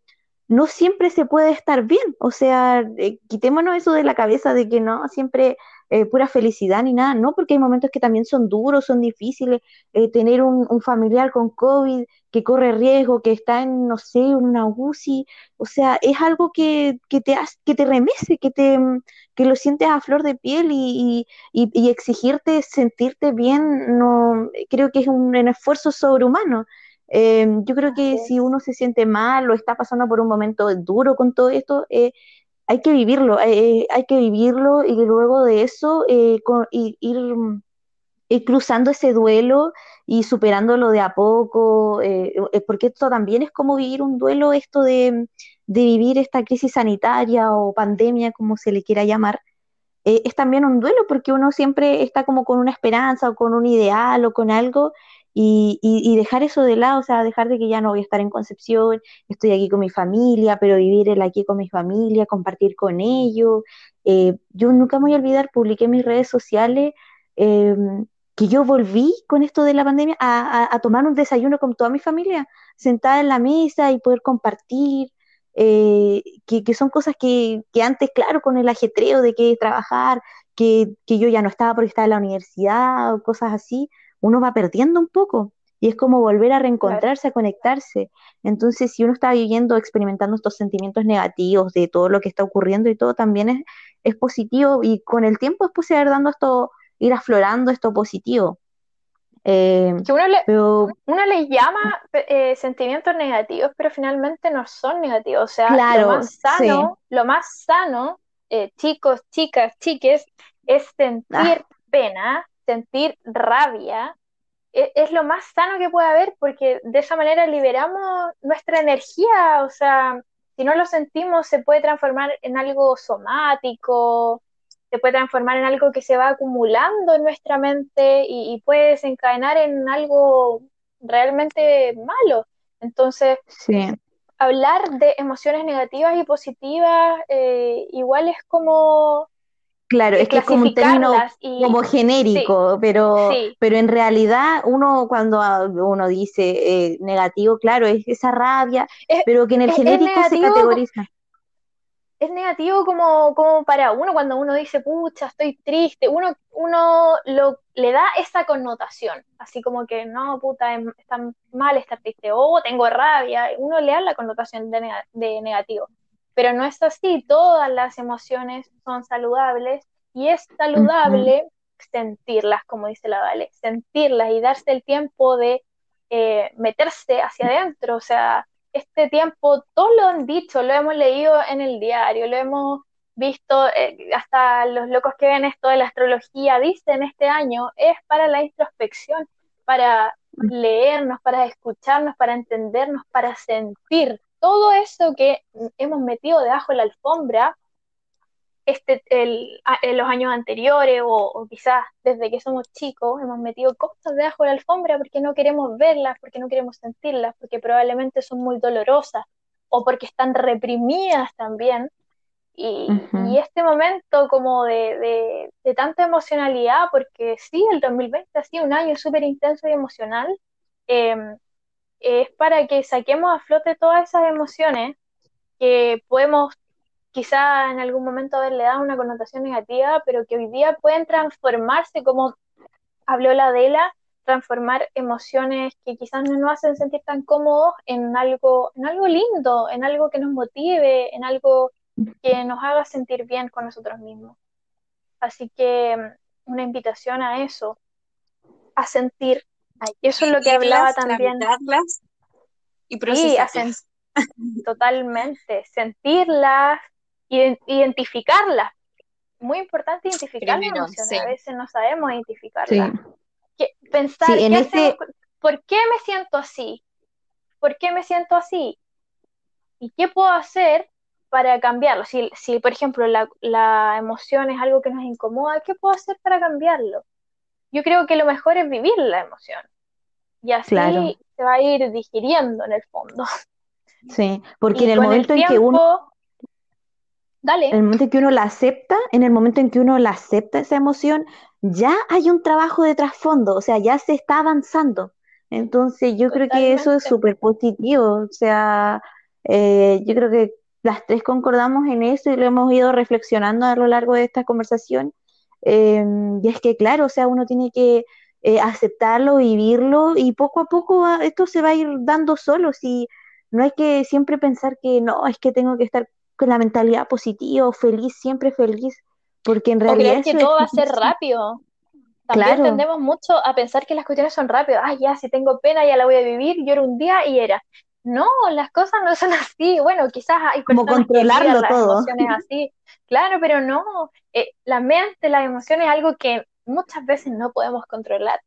no siempre se puede estar bien. O sea, eh, quitémonos eso de la cabeza de que no siempre eh, pura felicidad ni nada, no, porque hay momentos que también son duros, son difíciles, eh, tener un, familiar con COVID que corre riesgo, que está en, no sé, una UCI, o sea, es algo que, que te, que te remece, que, te, que lo sientes a flor de piel y, y, exigirte sentirte bien, no, creo que es un, esfuerzo sobrehumano. Em, yo creo que si uno se siente mal o está pasando por un momento duro con todo esto, eh, hay que vivirlo, eh, hay que vivirlo y luego de eso eh, ir, cruzando ese duelo y superándolo de a poco, eh, porque esto también es como vivir un duelo, esto de, vivir esta crisis sanitaria o pandemia, como se le quiera llamar. es también un duelo porque uno siempre está como con una esperanza o con un ideal o con algo y, dejar eso de lado, o sea, dejar de que ya no voy a estar en Concepción, estoy aquí con mi familia, pero vivir el aquí con mi familia, compartir con ellos. Eh, yo nunca me voy a olvidar, publiqué en mis redes sociales em, que yo volví con esto de la pandemia a, tomar un desayuno con toda mi familia, sentada en la mesa y poder compartir. Eh, que, son cosas que, antes, claro, con el ajetreo de que trabajar, que, que yo ya no estaba porque estaba en la universidad o cosas así, uno va perdiendo un poco y es como volver a reencontrarse, a conectarse. Entonces, si uno está viviendo, experimentando estos sentimientos negativos de todo lo que está ocurriendo y todo, también es, es positivo y con el tiempo es posible ir dando esto, ir aflorando esto positivo. Eh, que uno le, uno le llama eh, sentimientos negativos, pero finalmente no son negativos. O sea, lo más sano, lo más sano eh, chicos, chicas, chiques, es sentir Ah. pena, sentir rabia. E- Es, lo más sano que puede haber porque de esa manera liberamos nuestra energía. O sea, si no lo sentimos, se puede transformar en algo somático, se puede transformar en algo que se va acumulando en nuestra mente y, y puede desencadenar en algo realmente malo. Entonces, Sí, hablar de emociones negativas y positivas eh, igual es como claro, es que es como un término y como sí, genérico, pero, sí, pero en realidad uno cuando ah, uno dice eh, negativo, claro, es esa rabia, es, pero que en el es, es genérico se categoriza. es negativo como, como para uno cuando uno dice, pucha, estoy triste, uno, uno lo, le da esa connotación, así como que no, puta, em- está mal estar triste, o tengo rabia, uno le da la connotación de, de negativo, pero no es así, todas las emociones son saludables y es saludable sentirlas, como dice la Vale, sentirlas y darse el tiempo de eh, meterse hacia adentro, o sea este tiempo, todos lo han dicho, lo hemos leído en el diario, lo hemos visto, eh, hasta los locos que ven esto de la astrología dicen este año es para la introspección, para leernos, para escucharnos, para entendernos, para sentir todo eso que hemos metido debajo de la alfombra este, el, en los años anteriores o, o quizás desde que somos chicos hemos metido cosas debajo de la alfombra porque no queremos verlas, porque no queremos sentirlas, porque probablemente son muy dolorosas o porque están reprimidas también. Y, este momento como de, de, de tanta emocionalidad, porque sí, el 2020 ha sido un año súper intenso y emocional, eh, es para que saquemos a flote todas esas emociones que podemos quizá en algún momento haberle dado una connotación negativa, pero que hoy día pueden transformarse, como habló la Adela, transformar emociones que quizás no nos hacen sentir tan cómodos en algo, en algo lindo, en algo que nos motive, en algo que nos haga sentir bien con nosotros mismos. Así que mm, una invitación a eso, a sentir. Eso es lo que hablaba también, y sí, procesarlas. *laughs* totalmente, sentirlas, iden- identificarlas muy importante identificar las Primero, emociones. sí. A veces no sabemos Sí, identificarlas. ¿Qué- sí, pensar, en ¿qué con- ¿Por qué me siento así? ¿Por qué me siento así? ¿Y qué puedo hacer para cambiarlo? Si, si por ejemplo, la, la emoción es algo que nos incomoda, ¿qué puedo hacer para cambiarlo? Yo creo que lo mejor es vivir la emoción y claro, así se va a ir digiriendo en el fondo. *laughs* sí, porque en el momento en que uno tiempo, En dale, el momento en que uno la acepta, en el momento en que uno la acepta esa emoción, ya hay un trabajo de trasfondo, o sea, ya se está avanzando. Entonces, yo creo que eso es súper positivo, o sea, eh, yo creo que las tres concordamos en eso y lo hemos ido reflexionando a lo largo de esta conversación. Eh, y es que, claro, o sea, uno tiene que eh, aceptarlo, vivirlo y poco a poco va- esto se va a ir dando solo. Si no hay que siempre pensar que no, es que tengo que estar con la mentalidad positiva o feliz, siempre feliz, porque en O realidad creer que eso es todo va a ser rápido. También Claro, tendemos mucho a pensar que las cuestiones son rápidas. Ah, ya, si tengo pena, ya la voy a vivir. Lloro un día y era. No, las cosas no son *laughs* así. Bueno, quizás hay como que las todo. emociones así. Claro, pero no. Eh, la mente, las emociones es algo que muchas veces no podemos controlar,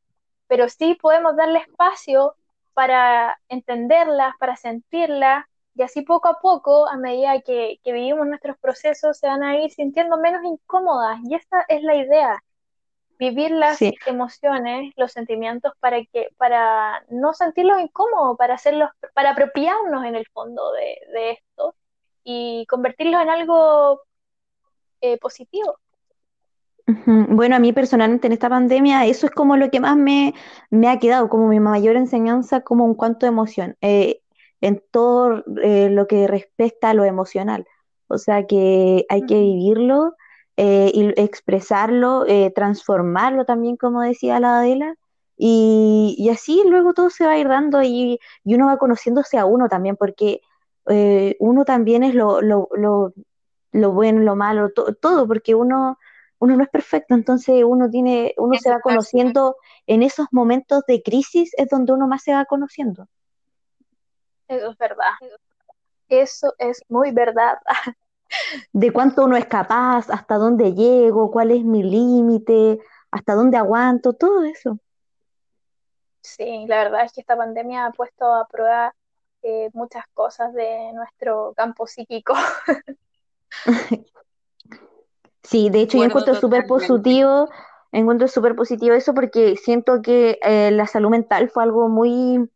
pero sí podemos darle espacio para entenderlas, para sentirlas. Y así poco a poco, a medida que, que vivimos nuestros procesos, se van a ir sintiendo menos incómodas. Y esa es la idea vivir las Sí, emociones, los sentimientos para que, para no sentirlos incómodos, para hacerlos, para apropiarnos en el fondo de, de esto y convertirlos en algo eh, positivo. Bueno, a mí personalmente en esta pandemia eso es como lo que más me, me ha quedado, como mi mayor enseñanza como un cuanto de emoción, eh, en todo eh, lo que respecta a lo emocional. O sea que hay que vivirlo eh, y expresarlo, eh, transformarlo también, como decía la Adela, y, y así luego todo se va a ir dando y, y uno va conociéndose a uno también, porque eh, uno también es lo, lo, lo, lo bueno, lo malo, to- todo, porque uno uno no es perfecto, entonces uno tiene, uno se va conociendo en esos momentos de crisis, es donde uno más se va conociendo. Eso es verdad. Eso es muy verdad. *laughs* de cuánto uno es capaz, hasta dónde llego, cuál es mi límite, hasta dónde aguanto, todo eso. Sí, la verdad es que esta pandemia ha puesto a prueba eh, muchas cosas de nuestro campo psíquico. *laughs* Sí, de hecho yo encuentro súper positivo, encuentro súper positivo eso porque siento que eh, la salud mental fue algo muy,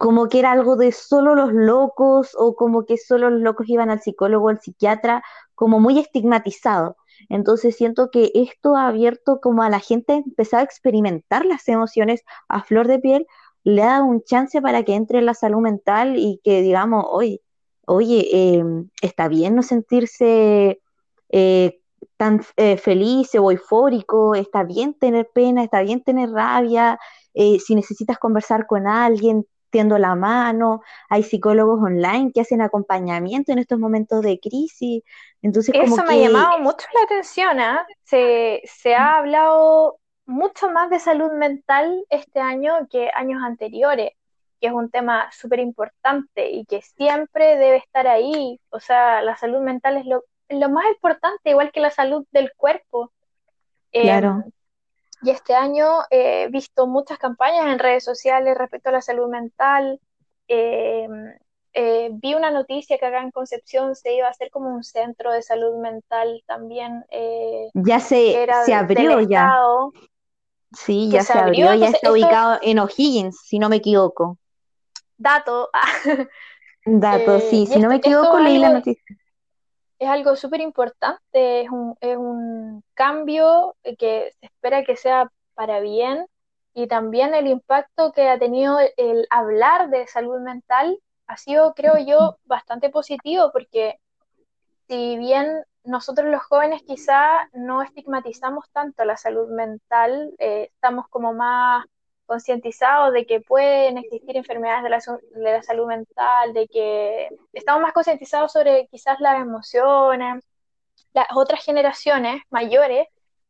como que era algo de solo los locos o como que solo los locos iban al psicólogo, al psiquiatra, como muy estigmatizado. Entonces siento que esto ha abierto como a la gente empezar a experimentar las emociones a flor de piel, le dado un chance para que entre en la salud mental y que digamos, oye, oye, em, está bien no sentirse eh, tan eh, feliz o eufórico, está bien tener pena, está bien tener rabia, eh, si necesitas conversar con alguien, tiendo la mano, hay psicólogos online que hacen acompañamiento en estos momentos de crisis. Entonces, Eso me ha llamado mucho la atención, ¿ah? se, se ha hablado mucho más de salud mental este año que años anteriores, que es un tema súper importante y que siempre debe estar ahí. O sea, la salud mental es lo, lo más importante, igual que la salud del cuerpo. Claro. Y este año he visto muchas campañas en redes sociales respecto a la salud mental. Em, eh, vi una noticia que acá en Concepción se iba a hacer como un centro de salud mental también. Eh, ya se, se abrió ya. Sí, ya se, abrió, ya está ubicado en O'Higgins, si no me equivoco. Dato. Dato, eh, sí, si no me equivoco, leí la noticia es algo súper importante, es un, es un cambio que se espera que sea para bien y también el impacto que ha tenido el, hablar de salud mental ha sido, creo yo, *laughs* bastante positivo porque si bien nosotros los jóvenes quizá no estigmatizamos tanto la salud mental, eh, estamos como más concientizados de que pueden existir enfermedades de la, de la salud mental, de que estamos más concientizados sobre quizás las emociones, las otras generaciones mayores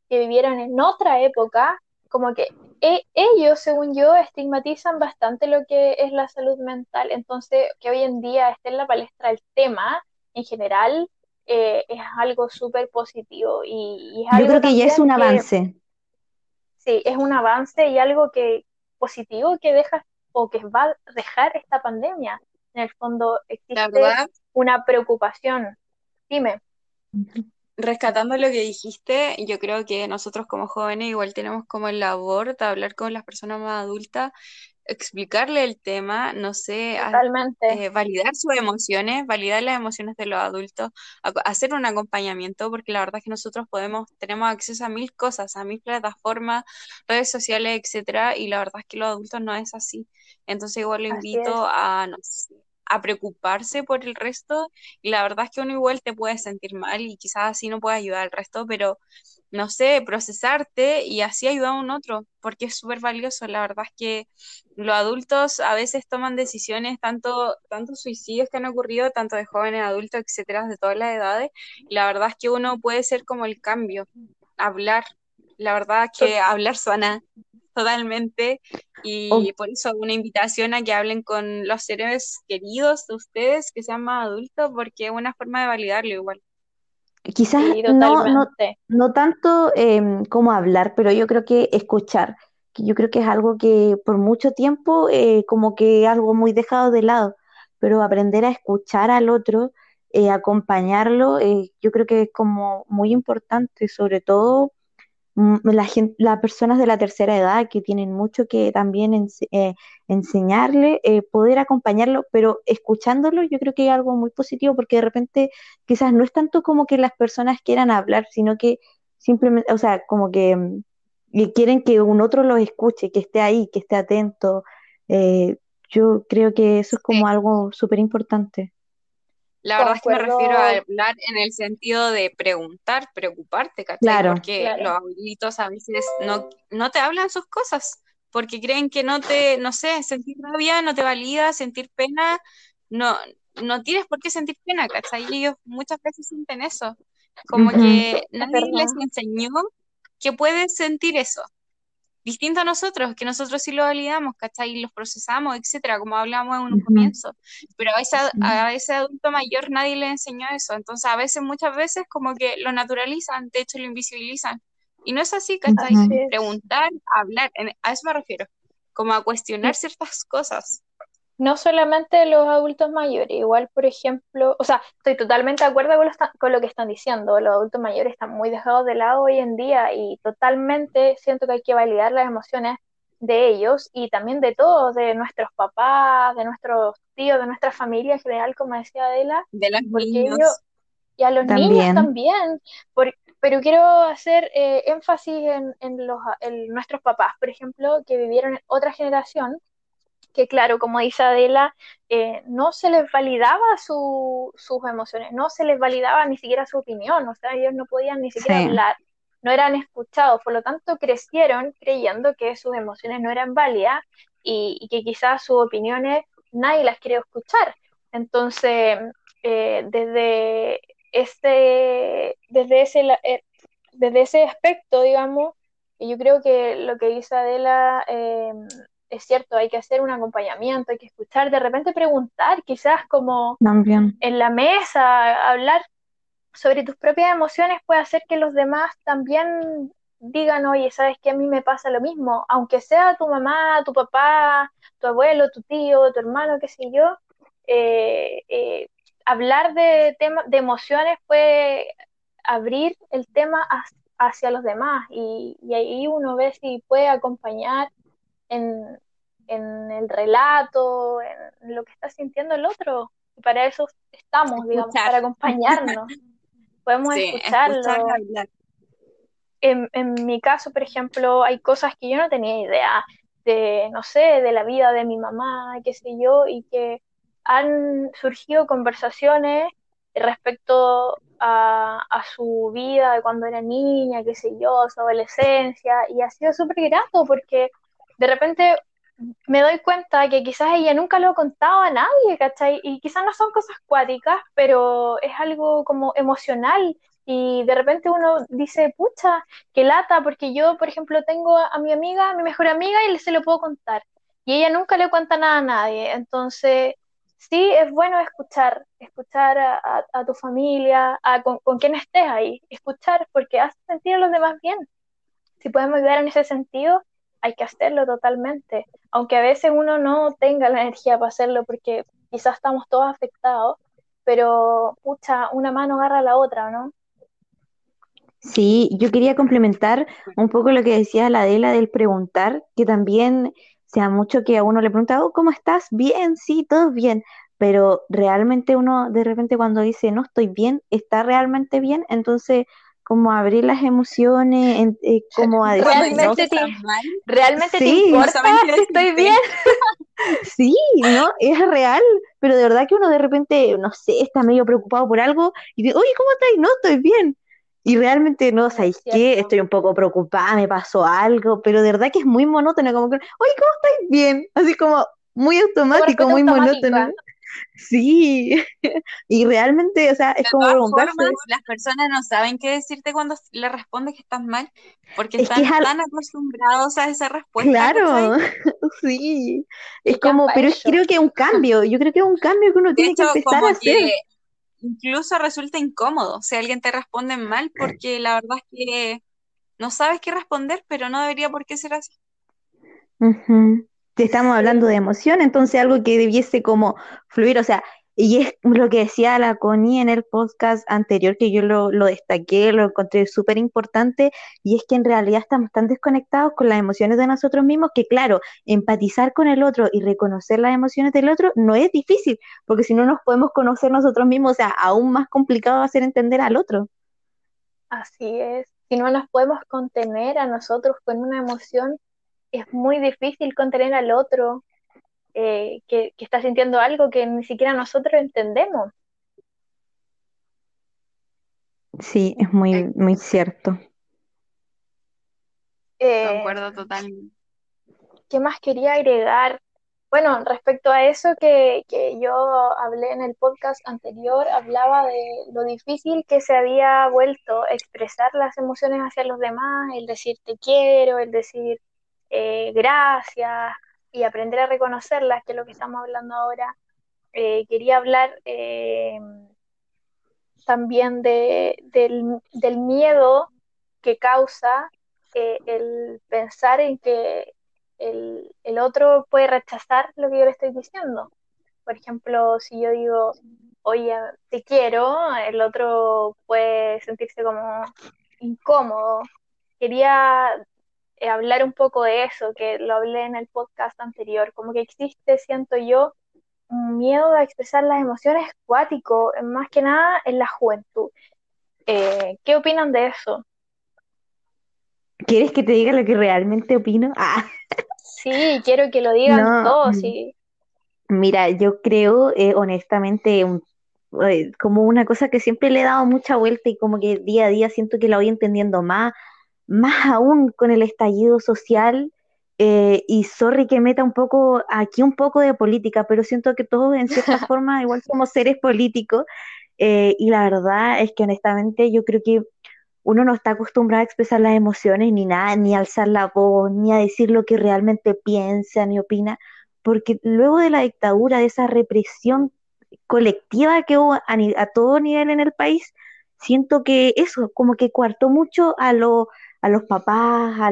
que vivieron en otra época, como que e, ellos, según yo, estigmatizan bastante lo que es la salud mental. Entonces, que hoy en día esté en la palestra el tema en general eh, es algo súper positivo. Y, yo creo que ya es un avance. Sí, es un avance y algo que, positivo que deja o que va a dejar esta pandemia. En el fondo existe una preocupación. Dime. Rescatando lo que dijiste, yo creo que nosotros como jóvenes igual tenemos como el labor de hablar con las personas más adultas explicarle el tema, no sé, eh, validar sus emociones, validar las emociones de los adultos, hacer un acompañamiento, porque la verdad es que nosotros podemos, tenemos acceso a mil cosas, a mil plataformas, redes sociales, etcétera, y la verdad es que los adultos no es así. Entonces igual lo invito a, no a preocuparse por el resto, y la verdad es que uno igual te puede sentir mal y quizás así no puede ayudar al resto, pero no sé, procesarte y así ayudar a un otro, porque es súper valioso. La verdad es que los adultos a veces toman decisiones, tanto, tanto suicidios que han ocurrido, tanto de jóvenes, adultos, etcétera, de todas las edades. Y la verdad es que uno puede ser como el cambio, hablar. La verdad es que hablar suena totalmente y oh. por eso una invitación a que hablen con los seres queridos de ustedes que sean más adultos porque es una forma de validarlo igual. Quizás no, no, no, tanto em, como hablar, pero yo creo que escuchar, que yo creo que es algo que por mucho tiempo eh, como que algo muy dejado de lado, pero aprender a escuchar al otro, eh, acompañarlo, eh, yo creo que es como muy importante, sobre todo Mm, la las personas de la tercera edad que tienen mucho que también eh, enseñarle, eh, poder acompañarlo, pero escuchándolo yo creo que es algo muy positivo porque de repente quizás no es tanto como que las personas quieran hablar, sino que simplemente, o sea, como que mm, quieren que un otro los escuche, que esté ahí, que esté atento. Eh, yo creo que eso es como algo súper importante. La verdad es que me refiero a hablar en el sentido de preguntar, preocuparte, ¿cachai? porque los abuelitos a veces no, no te hablan sus cosas, porque creen que no te, no sé, sentir rabia no te valida, sentir pena, no, no tienes por qué sentir pena, ¿cachai? Y ellos muchas veces sienten eso, como que nadie les enseñó que puedes sentir eso. Distinto a nosotros, que nosotros sí lo validamos, ¿cachai? Y los procesamos, etcétera, como hablamos en un comienzo. Pero a ese, a ese adulto mayor nadie le enseñó eso. Entonces, a veces, muchas veces, como que lo naturalizan, de hecho, lo invisibilizan. Y no es así, ¿cachai? Preguntar, hablar, a eso me refiero, como a cuestionar ciertas cosas no solamente los adultos mayores, igual, por ejemplo, o sea, estoy totalmente de acuerdo con lo, con lo, que están diciendo, los adultos mayores están muy dejados de lado hoy en día y totalmente siento que hay que validar las emociones de ellos y también de todos, de nuestros papás, de nuestros tíos, de nuestra familia en general, como decía Adela, de los niños. y a los niños también, pero quiero hacer eh, énfasis en, en, los, en nuestros papás, por ejemplo, que vivieron en otra generación, que claro, como dice Adela, eh, no se les validaba sus emociones, no se les validaba ni siquiera su opinión, o sea, ellos no podían ni siquiera hablar, no eran escuchados, por lo tanto crecieron creyendo que sus emociones no eran válidas y, que quizás sus opiniones nadie las quiere escuchar. Entonces, eh, desde, este, desde, ese, eh, desde ese aspecto, digamos, yo creo que lo que dice Adela es cierto, hay que hacer un acompañamiento, hay que escuchar, de repente preguntar, quizás como en la mesa, hablar sobre tus propias emociones puede hacer que los demás también digan, oye, ¿sabes qué? A mí me pasa lo mismo, aunque sea tu mamá, tu papá, tu abuelo, tu tío, tu hermano, qué sé yo, eh, eh, hablar de, tema, de emociones puede abrir el tema hacia los demás y, y ahí uno ve si puede acompañar en, el relato, en lo que está sintiendo el otro. Y para eso estamos, digamos, para acompañarnos. *laughs* Podemos escucharlo. en, en mi caso, por ejemplo, hay cosas que yo no tenía idea de, no sé, de la vida de mi mamá, qué sé yo, y que han surgido conversaciones respecto a, a, su vida de cuando era niña, qué sé yo, su adolescencia, y ha sido súper grato porque de repente me doy cuenta que quizás ella nunca lo ha contado a nadie, ¿cachai? Y quizás no son cosas cuáticas, pero es algo como emocional. Y de repente uno dice, pucha, qué lata, porque yo, por ejemplo, tengo a, mi amiga, a mi mejor amiga, y se lo puedo contar. Y ella nunca le cuenta nada a nadie. Entonces, sí, es bueno escuchar, escuchar a, tu familia, a, con, con quien estés ahí, escuchar, porque hace sentir a los demás bien. Si podemos ayudar en ese sentido, hay que hacerlo totalmente, aunque a veces uno no tenga la energía para hacerlo porque quizás estamos todos afectados, pero pucha, una mano agarra la otra, ¿no? Sí, yo quería complementar un poco lo que decía la Adela del preguntar, que también sea mucho que a uno le pregunta, oh, ¿cómo estás? Bien, sí, todo bien, pero realmente uno de repente cuando dice, no estoy bien, está realmente bien, entonces como abrir las emociones, eh, como a decir, ¿Realmente, te, ¿realmente te importa si estoy bien? *laughs* sí, ¿no? Es real, pero de verdad que uno de repente, no sé, está medio preocupado por algo y dice, oye, ¿cómo estás? No, estoy bien. Y realmente no, ¿sabéis qué? Estoy un poco preocupada, me pasó algo, pero de verdad que es muy monótono, como que, oye, ¿cómo estáis bien? Así como muy automático, muy monótono. Sí, *laughs* y realmente, o sea, es como preguntarse. las personas no saben qué decirte cuando le respondes que estás mal, porque están tan acostumbrados a esa respuesta. Claro, *laughs* sí, es como, pero creo que es un cambio, yo creo que es un cambio que uno tiene que empezar a hacer. incluso resulta incómodo si alguien te responde mal, porque la verdad es que no sabes qué responder, pero no debería por qué ser así estamos hablando de emoción, entonces algo que debiese como fluir, o sea, y es lo que decía la Connie en el podcast anterior, que yo lo, lo destaqué, lo encontré súper importante, y es que en realidad estamos tan desconectados con las emociones de nosotros mismos que, claro, empatizar con el otro y reconocer las emociones del otro no es difícil, porque si no nos podemos conocer nosotros mismos, o sea, aún más complicado va a ser entender al otro. Así es, si no nos podemos contener a nosotros con una emoción, es muy difícil contener al otro eh, que, está sintiendo algo que ni siquiera nosotros entendemos. Sí, es muy, muy cierto. Eh, Concuerdo totalmente. ¿Qué más quería agregar? Bueno, respecto a eso que, que, yo hablé en el podcast anterior, hablaba de lo difícil que se había vuelto expresar las emociones hacia los demás, el decir te quiero, el decir eh, gracias y aprender a reconocerlas, que es lo que estamos hablando ahora. Eh, quería hablar eh, también de, del, miedo que causa el pensar en que el, el, otro puede rechazar lo que yo le estoy diciendo. Por ejemplo, si yo digo, oye, te quiero, el otro puede sentirse como incómodo. Quería eh, hablar un poco de eso, que lo hablé en el podcast anterior, como que existe, siento yo, un miedo a expresar las emociones cuático, más que nada en la juventud. Eh, ¿Qué opinan de eso? ¿Quieres que te diga lo que realmente opino? Ah. Sí, quiero que lo digan todos. Mm. Sí. Mira, yo creo eh, honestamente como una cosa que siempre le he dado mucha vuelta y como que día a día siento que la voy entendiendo más, más aún con el estallido social. Eh, y sorry que meta un poco aquí un poco de política, pero siento que todos en cierta *laughs* forma igual somos seres políticos eh, y la verdad es que honestamente yo creo que uno no está acostumbrado a expresar las emociones ni nada, ni a alzar la voz, ni a decir lo que realmente piensa ni opina, porque luego de la dictadura, de esa represión colectiva que hubo a, todo nivel en el país, siento que eso, como que cuartó mucho a, a los papás, a,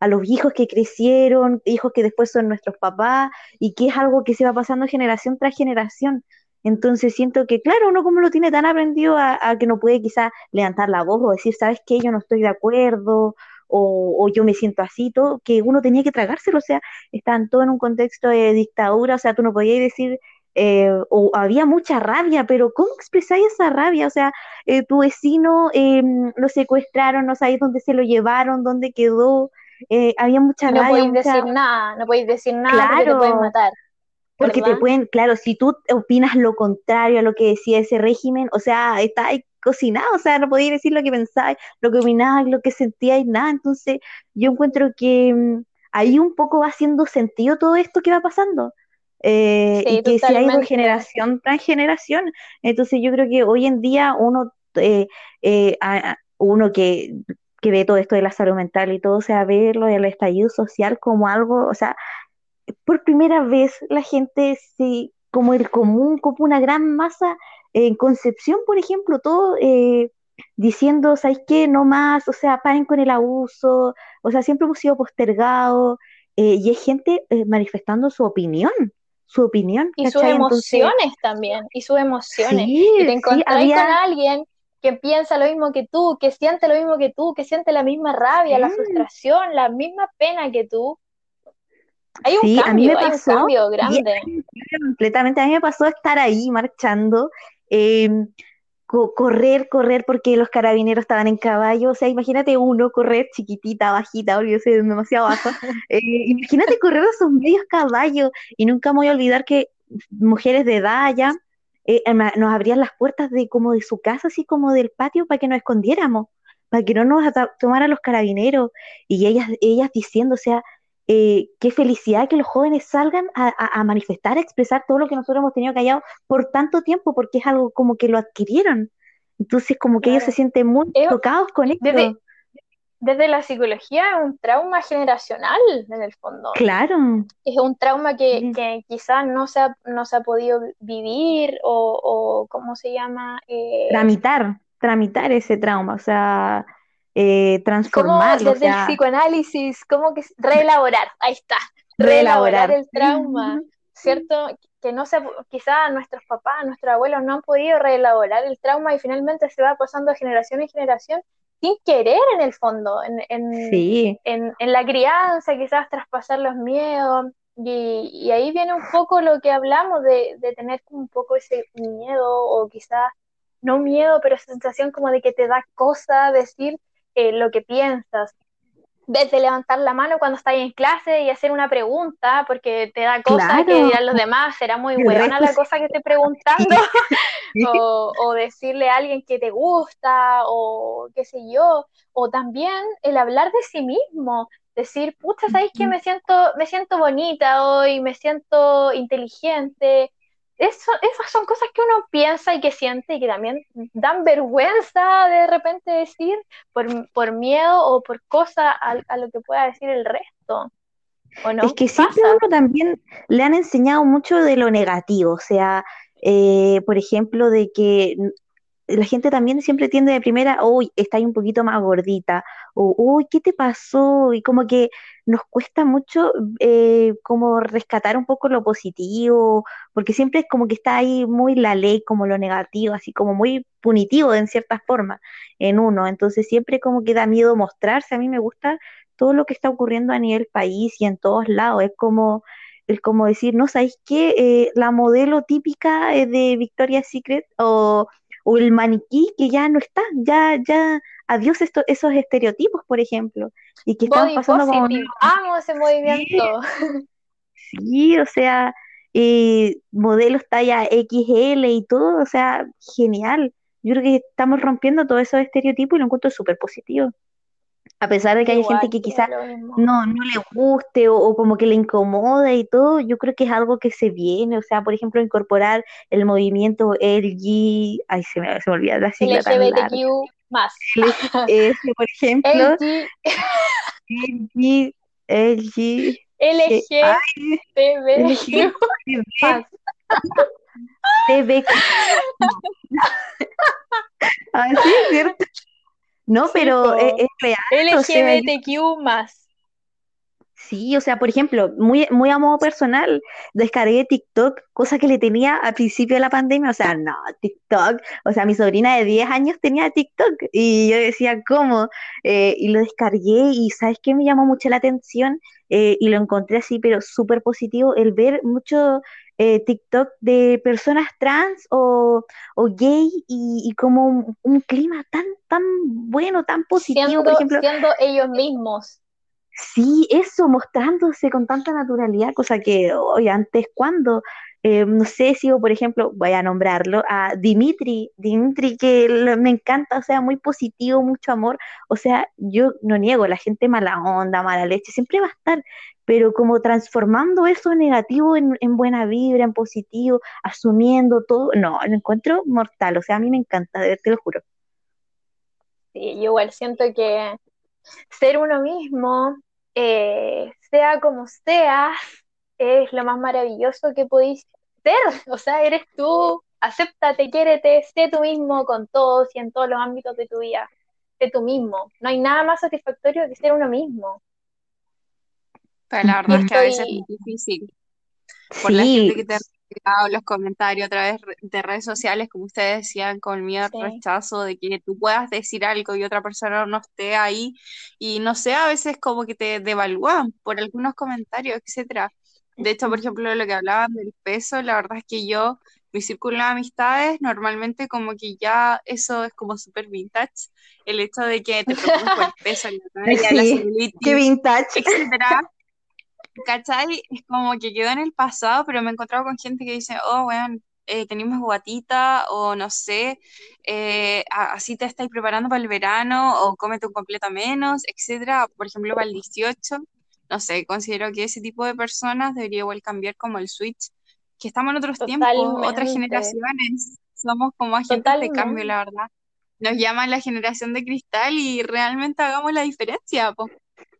a los hijos que crecieron, hijos que después son nuestros papás, y que es algo que se va pasando generación tras generación. Entonces siento que, claro, uno como lo tiene tan aprendido a, que no puede quizá levantar la voz o decir, ¿sabes qué? Yo no estoy de acuerdo o, yo me siento así, todo, que uno tenía que tragárselo, o sea, estaban todos en un contexto de dictadura, o sea, tú no podías decir, eh, o había mucha rabia, pero ¿cómo expresáis esa rabia? O sea, eh, tu vecino eh, lo secuestraron, no sabéis dónde se lo llevaron, dónde quedó, había mucha no rabia. No podéis decir nada, no podéis decir nada porque te pueden matar. Porque te pueden, claro, si tú opinas lo contrario a lo que decía ese régimen, o sea, está ahí cocinado, o sea, no podías decir lo que pensáis, lo que opinabas, lo que sentíais, nada. Entonces, yo encuentro que mm, ahí un poco va haciendo sentido todo esto que va pasando. Eh, y que se ha ido generación tras generación. Entonces, yo creo que hoy en día uno, eh, eh, uno que, que ve todo esto de la salud mental y todo, o sea, ve lo del estallido social como algo, o sea, por primera vez la gente se, como el común, como una gran masa, en Concepción, por ejemplo, todo eh, diciendo, ¿sabes qué? No más, o sea, paren con el abuso, o sea, siempre hemos sido postergados, eh, y hay gente eh, manifestando su opinión, su opinión. Y sus emociones también, y sus emociones. y te encontrás con alguien que piensa lo mismo que tú, que siente lo mismo que tú, que siente la misma rabia, la frustración, la misma pena que tú, hay un cambio, a mí me pasó, hay un cambio grande. completamente, a mí me pasó estar ahí marchando, correr, correr porque los carabineros estaban en caballo, o sea, imagínate uno correr chiquitita, bajita, porque yo soy demasiado baja, *laughs* eh, imagínate correr a esos medios caballos, y nunca me voy a olvidar que mujeres de edad ya eh, nos abrían las puertas de como de su casa, así como del patio, para que nos escondiéramos, para que no nos tomaran los carabineros, y ellas, ellas diciendo, o sea, eh, qué felicidad que los jóvenes salgan a, manifestar, a expresar todo lo que nosotros hemos tenido callado por tanto tiempo, porque es algo como que lo adquirieron. Entonces, como que ellos se sienten muy tocados con esto. Desde, la psicología es un trauma generacional, en el fondo. Claro. Es un trauma que, que quizás no se, ha, no se ha podido vivir o, o ¿cómo se llama? Eh, tramitar, tramitar ese trauma. O sea, eh, transformarlo. desde el psicoanálisis, como que reelaborar, ahí está, reelaborar, el trauma, ¿cierto? Que no se, quizá nuestros papás, nuestros abuelos no han podido reelaborar el trauma y finalmente se va pasando de generación en generación sin querer en el fondo, en, en, en, la crianza, quizás traspasar los miedos. Y, y, ahí viene un poco lo que hablamos de, de tener un poco ese miedo o quizás no miedo, pero esa sensación como de que te da cosa decir eh, lo que piensas. vez de levantar la mano cuando estás en clase y hacer una pregunta, porque te da cosa que dirán los demás, será muy buena la cosa que esté preguntando, *laughs* *laughs* o, o, decirle a alguien que te gusta, o qué sé yo, o también el hablar de sí mismo, decir, pucha, ¿sabéis que me siento, me siento bonita hoy, me siento inteligente, eso, esas son cosas que uno piensa y que siente y que también dan vergüenza de repente decir por, por miedo o por cosa a, lo que pueda decir el resto. ¿o no? Es que siempre Pasa. uno también le han enseñado mucho de lo negativo, o sea, eh, por ejemplo, de que la gente también siempre tiende de primera, uy, está ahí un poquito más gordita, o uy, ¿qué te pasó? Y como que nos cuesta mucho eh, como rescatar un poco lo positivo, porque siempre es como que está ahí muy la ley, como lo negativo, así como muy punitivo en cierta forma en uno, entonces siempre como que da miedo mostrarse, a mí me gusta todo lo que está ocurriendo a nivel país y en todos lados. Es como, es como decir, no, ¿sabéis qué? Eh, la modelo típica eh, de Victoria's Secret o, o el maniquí que ya no está, ya, ya, adiós esto, esos estereotipos, por ejemplo, y que Body pasando como. Amo ese movimiento. sí, o sea, eh, modelos talla XL y todo, o sea, genial. Yo creo que estamos rompiendo todos esos estereotipos y lo encuentro súper positivo. A pesar de que hay gente que quizás no, no le guste o, o como que le incomoda y todo, yo creo que es algo que se viene, o sea, por ejemplo, incorporar el movimiento LG, ay, se me, se me olvida la sigla LGBTQ más. Por ejemplo, LG, LG, LG, LGTBQ. TBQ. Ah, sí, es cierto. No, Sí, pero es, es real, o sea, LGBTQ más. Sí, o sea, por ejemplo, muy, muy a modo personal, descargué TikTok, cosa que le tenía al principio de la pandemia, o sea, no, TikTok, o sea, mi sobrina de 10 años tenía TikTok y yo decía, ¿cómo? Eh, y lo descargué y ¿sabes qué me llamó mucho la atención? Eh, y lo encontré así, pero súper positivo, el ver mucho eh, TikTok de personas trans o, o gay y, y como un, un clima tan, tan bueno, tan positivo, por Siendo, ejemplo. siendo ellos mismos. Sí, eso, mostrándose con tanta naturalidad, cosa que hoy antes, cuando, no sé si, o por ejemplo, voy a nombrarlo, a Dimitri, Dimitri que me encanta, o sea, muy positivo, mucho amor, o sea, yo no niego, la gente mala onda, mala leche, siempre va a estar, pero como transformando eso negativo en, en buena vibra, en positivo, asumiendo todo, no, lo encuentro mortal, o sea, a mí me encanta, te lo juro. Sí, yo igual siento que ser uno mismo, eh, sea como seas, es lo más maravilloso que podéis ser. *laughs* O sea, eres tú, acéptate, quiérete, sé tú mismo con todos y en todos los ámbitos de tu vida. Sé tú mismo. No hay nada más satisfactorio que ser uno mismo. Pero la verdad es que a veces es difícil por la gente que te ha retirado los comentarios a través de redes sociales, como ustedes decían, con miedo al sí. rechazo, de que tú puedas decir algo y otra persona no esté ahí. Y no sé, a veces como que te devalúan por algunos comentarios, etcétera. De hecho, por ejemplo, lo que hablaban del peso, la verdad es que yo, mi círculo de amistades, normalmente como que ya eso es como súper vintage, el hecho de que te preocupes por el *laughs* peso, la talla, la sí, qué celulitis, vintage. etcétera. *laughs* ¿Cachai? Es como que quedó en el pasado, pero me he encontrado con gente que dice, oh, weón, eh, tenemos guatita, o no sé, eh, así te estáis preparando para el verano, o cómete un completo menos, etcétera. Por ejemplo, para el 18, no sé, considero que ese tipo de personas debería igual cambiar como el switch, que estamos en otros tiempos, otras generaciones, somos como agentes de cambio, la verdad. Nos llaman la generación de cristal y realmente hagamos la diferencia, po.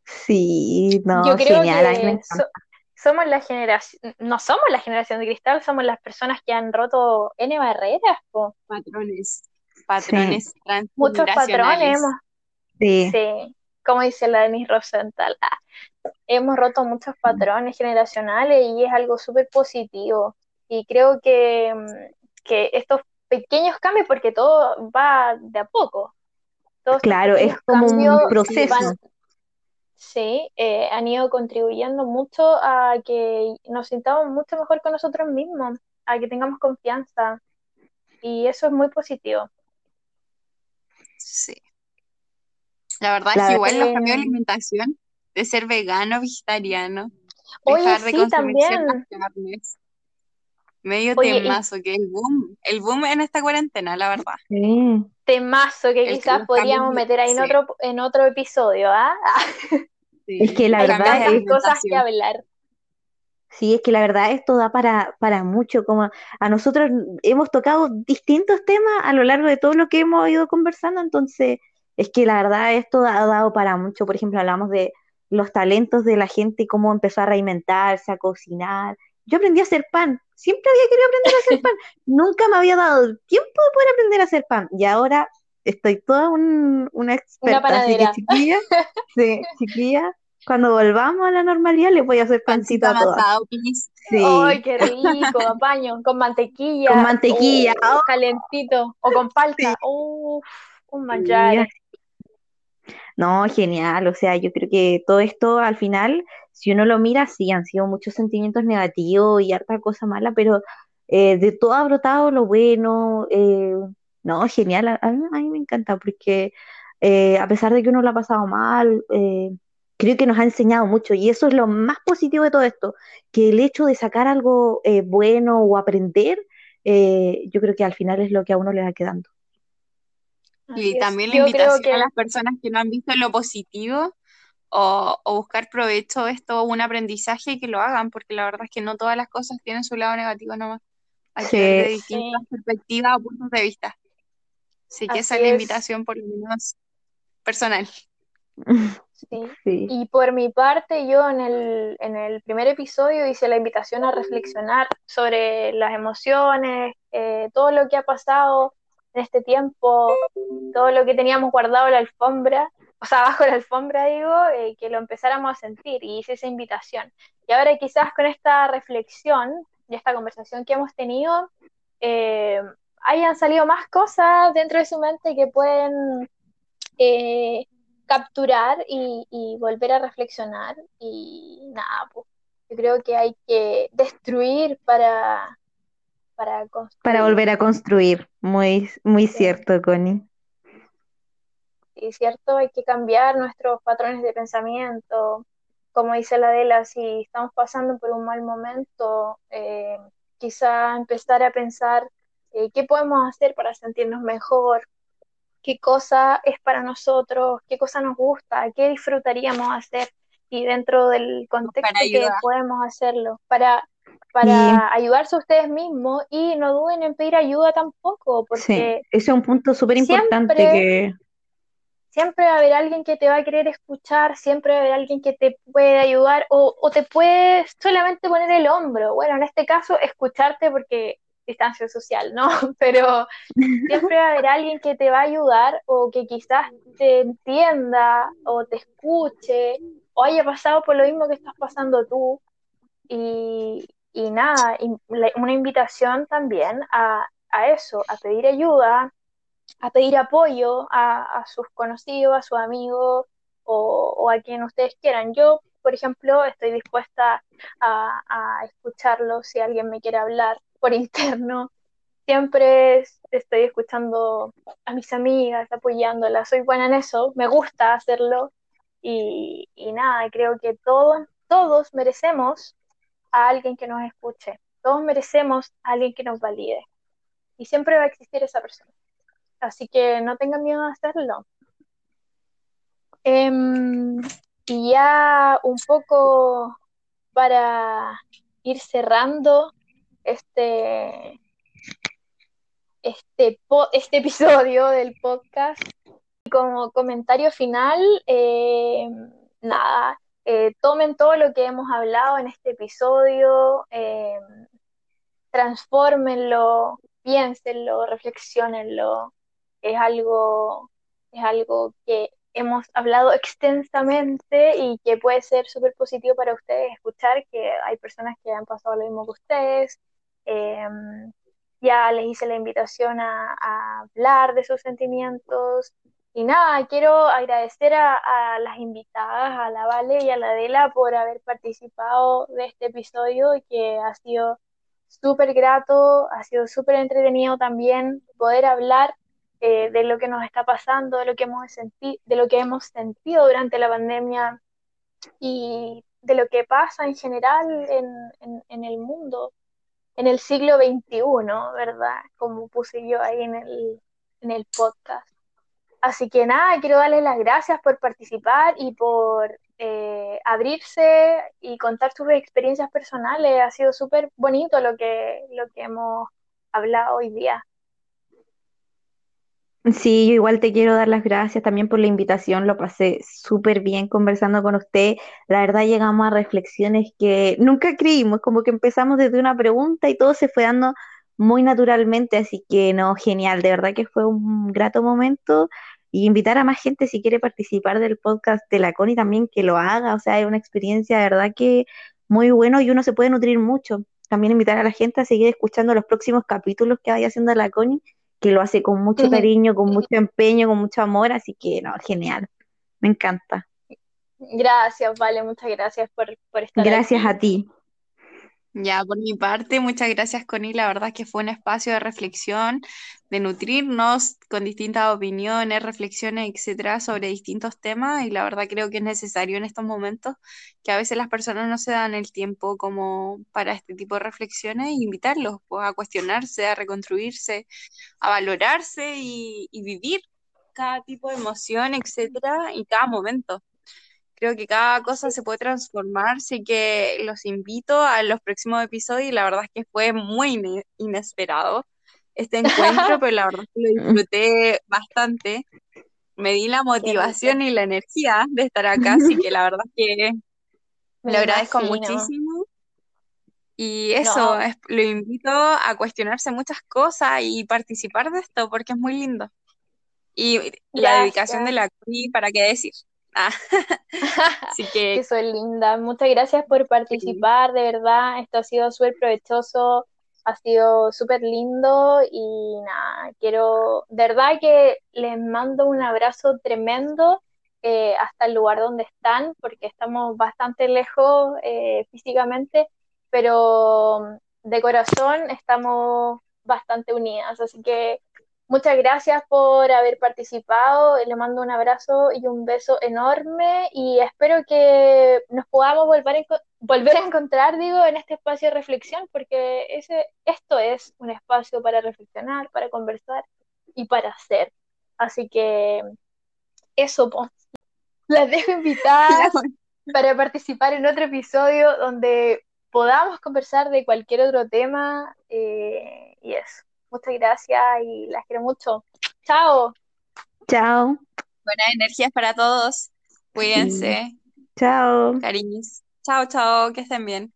Sí, Yo no, creo genial, que so- somos la generación, no somos la generación de cristal, somos las personas que han roto N barreras, po. Patrones, Sí, patrones Muchos patrones hemos, sí, sí, como dice la Denise Rosenthal, ah, hemos roto muchos patrones generacionales y es algo súper positivo. Y creo que, mm, que estos pequeños cambios, porque todo va de a poco, todos claro, es como un proceso. van, sí, eh, han ido contribuyendo mucho a que nos sintamos mucho mejor con nosotros mismos, a que tengamos confianza. Y eso es muy positivo. Sí. La verdad es que igual los cambios de alimentación, de ser vegano, vegetariano, oye, dejar de sí, consumir ciertas también. carnes, medio Oye, y temazo, que el boom, el boom en esta cuarentena, la verdad. sí, temazo que El, quizás podríamos meter ahí en otro, en otro episodio, ¿ah? Es que la Hay verdad es, cosas que hablar. sí, es que la verdad esto da para, para mucho, como a nosotros hemos tocado distintos temas a lo largo de todo lo que hemos ido conversando, entonces es que la verdad esto ha dado para mucho, por ejemplo, hablamos de, los talentos de la gente, cómo empezó a reinventarse, a cocinar. Yo aprendí a hacer pan, siempre había querido aprender a hacer pan, *laughs* nunca me había dado tiempo de poder aprender a hacer pan y ahora estoy toda una experta, una así que chiquilla, sí, *laughs* chiquilla, cuando volvamos a la normalidad les voy a hacer pancito a todas. Sí. ¡Ay, qué rico! Apaño, con mantequilla. Con mantequilla. Uh, calentito. O con palta. Uh, un manjar. No, genial. O sea, yo creo que todo esto al final, si uno lo mira, sí, han sido muchos sentimientos negativos y harta cosa mala, pero eh, de todo ha brotado lo bueno. Eh, no, genial. A, mí, me encanta porque eh, a pesar de que uno lo ha pasado mal, creo que nos ha enseñado mucho y eso es lo más positivo de todo esto, que el hecho de sacar algo bueno o aprender, yo creo que al final es lo que a uno le va quedando. Y también la invitación a las personas que no han visto lo positivo o, buscar provecho de esto, un aprendizaje, que lo hagan, porque la verdad es que no todas las cosas tienen su lado negativo nomás. Hay que ver de distintas perspectivas o puntos de vista. Así que esa es la invitación, por lo menos personal. *laughs* Sí. Y por mi parte, yo en el, en el primer episodio hice la invitación a reflexionar sobre las emociones, eh, todo lo que ha pasado en este tiempo, todo lo que teníamos guardado en la alfombra, o sea, bajo la alfombra, digo, eh, que lo empezáramos a sentir y hice esa invitación. Y ahora quizás con esta reflexión y esta conversación que hemos tenido, eh, hayan salido más cosas dentro de su mente que pueden eh, capturar y, y, volver a reflexionar. Y nada, pues, yo creo que hay que destruir para, para construir. Para volver a construir, muy, muy cierto, Connie. Sí, cierto, hay que cambiar nuestros patrones de pensamiento. Como dice la Adela, si estamos pasando por un mal momento, eh, quizá empezar a pensar eh, qué podemos hacer para sentirnos mejor, qué cosa es para nosotros, qué cosa nos gusta, qué disfrutaríamos hacer y dentro del contexto que podemos hacerlo. Para para ayudarse a ustedes mismos y no duden en pedir ayuda tampoco, porque sí, ese es un punto súper importante que... Siempre va a haber alguien que te va a querer escuchar, siempre va a haber alguien que te puede ayudar o, o te puede solamente poner el hombro. Bueno, en este caso, escucharte porque distancia social, ¿no? *laughs* Pero siempre va a haber alguien que te va a ayudar o que quizás te entienda o te escuche o haya pasado por lo mismo que estás pasando tú. Y, y nada, una invitación también a, eso, a pedir ayuda, a pedir apoyo a, sus conocidos, a sus amigos o, a quien ustedes quieran. Yo, por ejemplo, estoy dispuesta a, escucharlo si alguien me quiere hablar por *laughs* interno. Siempre estoy escuchando a mis amigas, apoyándolas. Soy buena en eso, me gusta hacerlo. Y, y nada, creo que todos, todos merecemos a alguien que nos escuche. Todos merecemos a alguien que nos valide. Y siempre va a existir esa persona. Así que no tengan miedo de hacerlo. Em, y ya un poco para ir cerrando este, este, este *laughs* episodio del podcast. Como comentario final, em, nada, eh, tomen todo lo que hemos hablado en este episodio, eh, transfórmenlo, piénsenlo, reflexionenlo. Es algo, es algo que hemos hablado extensamente y que puede ser súper positivo para ustedes escuchar que hay personas que han pasado lo mismo que ustedes. Em, ya les hice la invitación a hablar de sus sentimientos, y nada, quiero agradecer a, las invitadas, a la Vale y a la Adela por haber participado de este episodio que ha sido súper grato, ha sido súper entretenido también poder hablar eh, de lo que nos está pasando, de lo que hemos sentido, de lo que hemos sentido durante la pandemia y de lo que pasa en general en, en el mundo, en el siglo XXI, ¿verdad? Como puse yo ahí en el, en el podcast. Así que nada, quiero darles las gracias por participar y por eh, abrirse y contar sus experiencias personales. Ha sido súper bonito lo que, lo que hemos hablado hoy día. Sí, yo igual te quiero dar las gracias también por la invitación, lo pasé súper bien conversando con usted. La verdad llegamos a reflexiones que nunca creímos, como que empezamos desde una pregunta y todo se fue dando muy naturalmente, así que no, genial, de verdad que fue un grato momento y invitar a más gente si quiere participar del podcast de la Connie también que lo haga, o sea, es una experiencia de verdad que muy bueno y uno se puede nutrir mucho. También invitar a la gente a seguir escuchando los próximos capítulos que vaya haciendo la Connie que lo hace con mucho cariño, con mucho empeño, con mucho amor, así que no, genial, me encanta. Gracias, vale, muchas gracias por, por estar Gracias a ti. Ya, por mi parte, muchas gracias, Connie. La verdad es que fue un espacio de reflexión, de nutrirnos con distintas opiniones, reflexiones, etcétera, sobre distintos temas. Y la verdad creo que es necesario en estos momentos que a veces las personas no se dan el tiempo como para este tipo de reflexiones y invitarlos pues, a cuestionarse, a reconstruirse, a valorarse y, y vivir cada tipo de emoción, etcétera, y cada momento. Creo que cada cosa se puede transformar, así que los invito a los próximos episodios y la verdad es que fue muy inesperado este encuentro, *laughs* pero la verdad es que lo disfruté bastante. Me di la motivación y la energía de estar acá, así que la verdad es que *laughs* lo agradezco muchísimo. Y eso, lo invito a cuestionarse muchas cosas y participar de esto porque es muy lindo. Y la dedicación de la CRI, ¿para qué decir? Ah. *laughs* Así que... soy linda. Muchas gracias por participar, de verdad. Esto ha sido súper provechoso, ha sido súper lindo y nada, quiero, de verdad que les mando un abrazo tremendo eh, hasta el lugar donde están, porque estamos bastante lejos eh, físicamente, pero de corazón estamos bastante unidas. Así que Muchas gracias por haber participado. Le mando un abrazo y un beso enorme y espero que nos podamos volver a, volver a encontrar, digo, en este espacio de reflexión, porque ese, esto es un espacio para reflexionar, para conversar y para hacer. Así que eso, pues. Las dejo invitadas *laughs* para participar en otro episodio donde podamos conversar de cualquier otro tema eh, y eso. Muchas gracias y las quiero mucho. Chao. Chao. Buenas energías para todos. Cuídense. Chao. Cariños. Chao, chao. Que estén bien.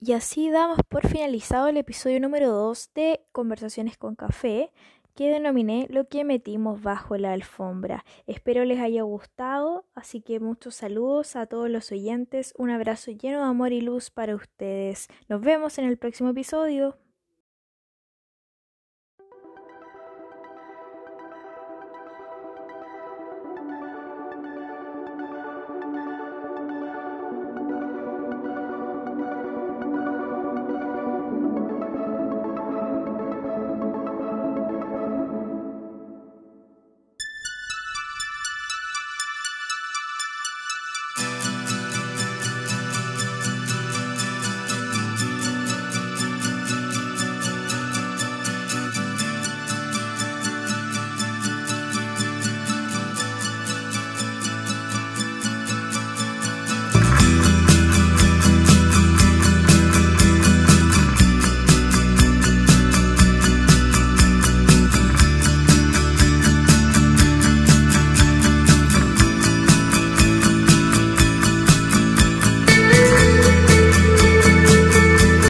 Y así damos por finalizado el episodio número 2 de Conversaciones con Café que denominé lo que metimos bajo la alfombra. Espero les haya gustado, así que muchos saludos a todos los oyentes, un abrazo lleno de amor y luz para ustedes. Nos vemos en el próximo episodio.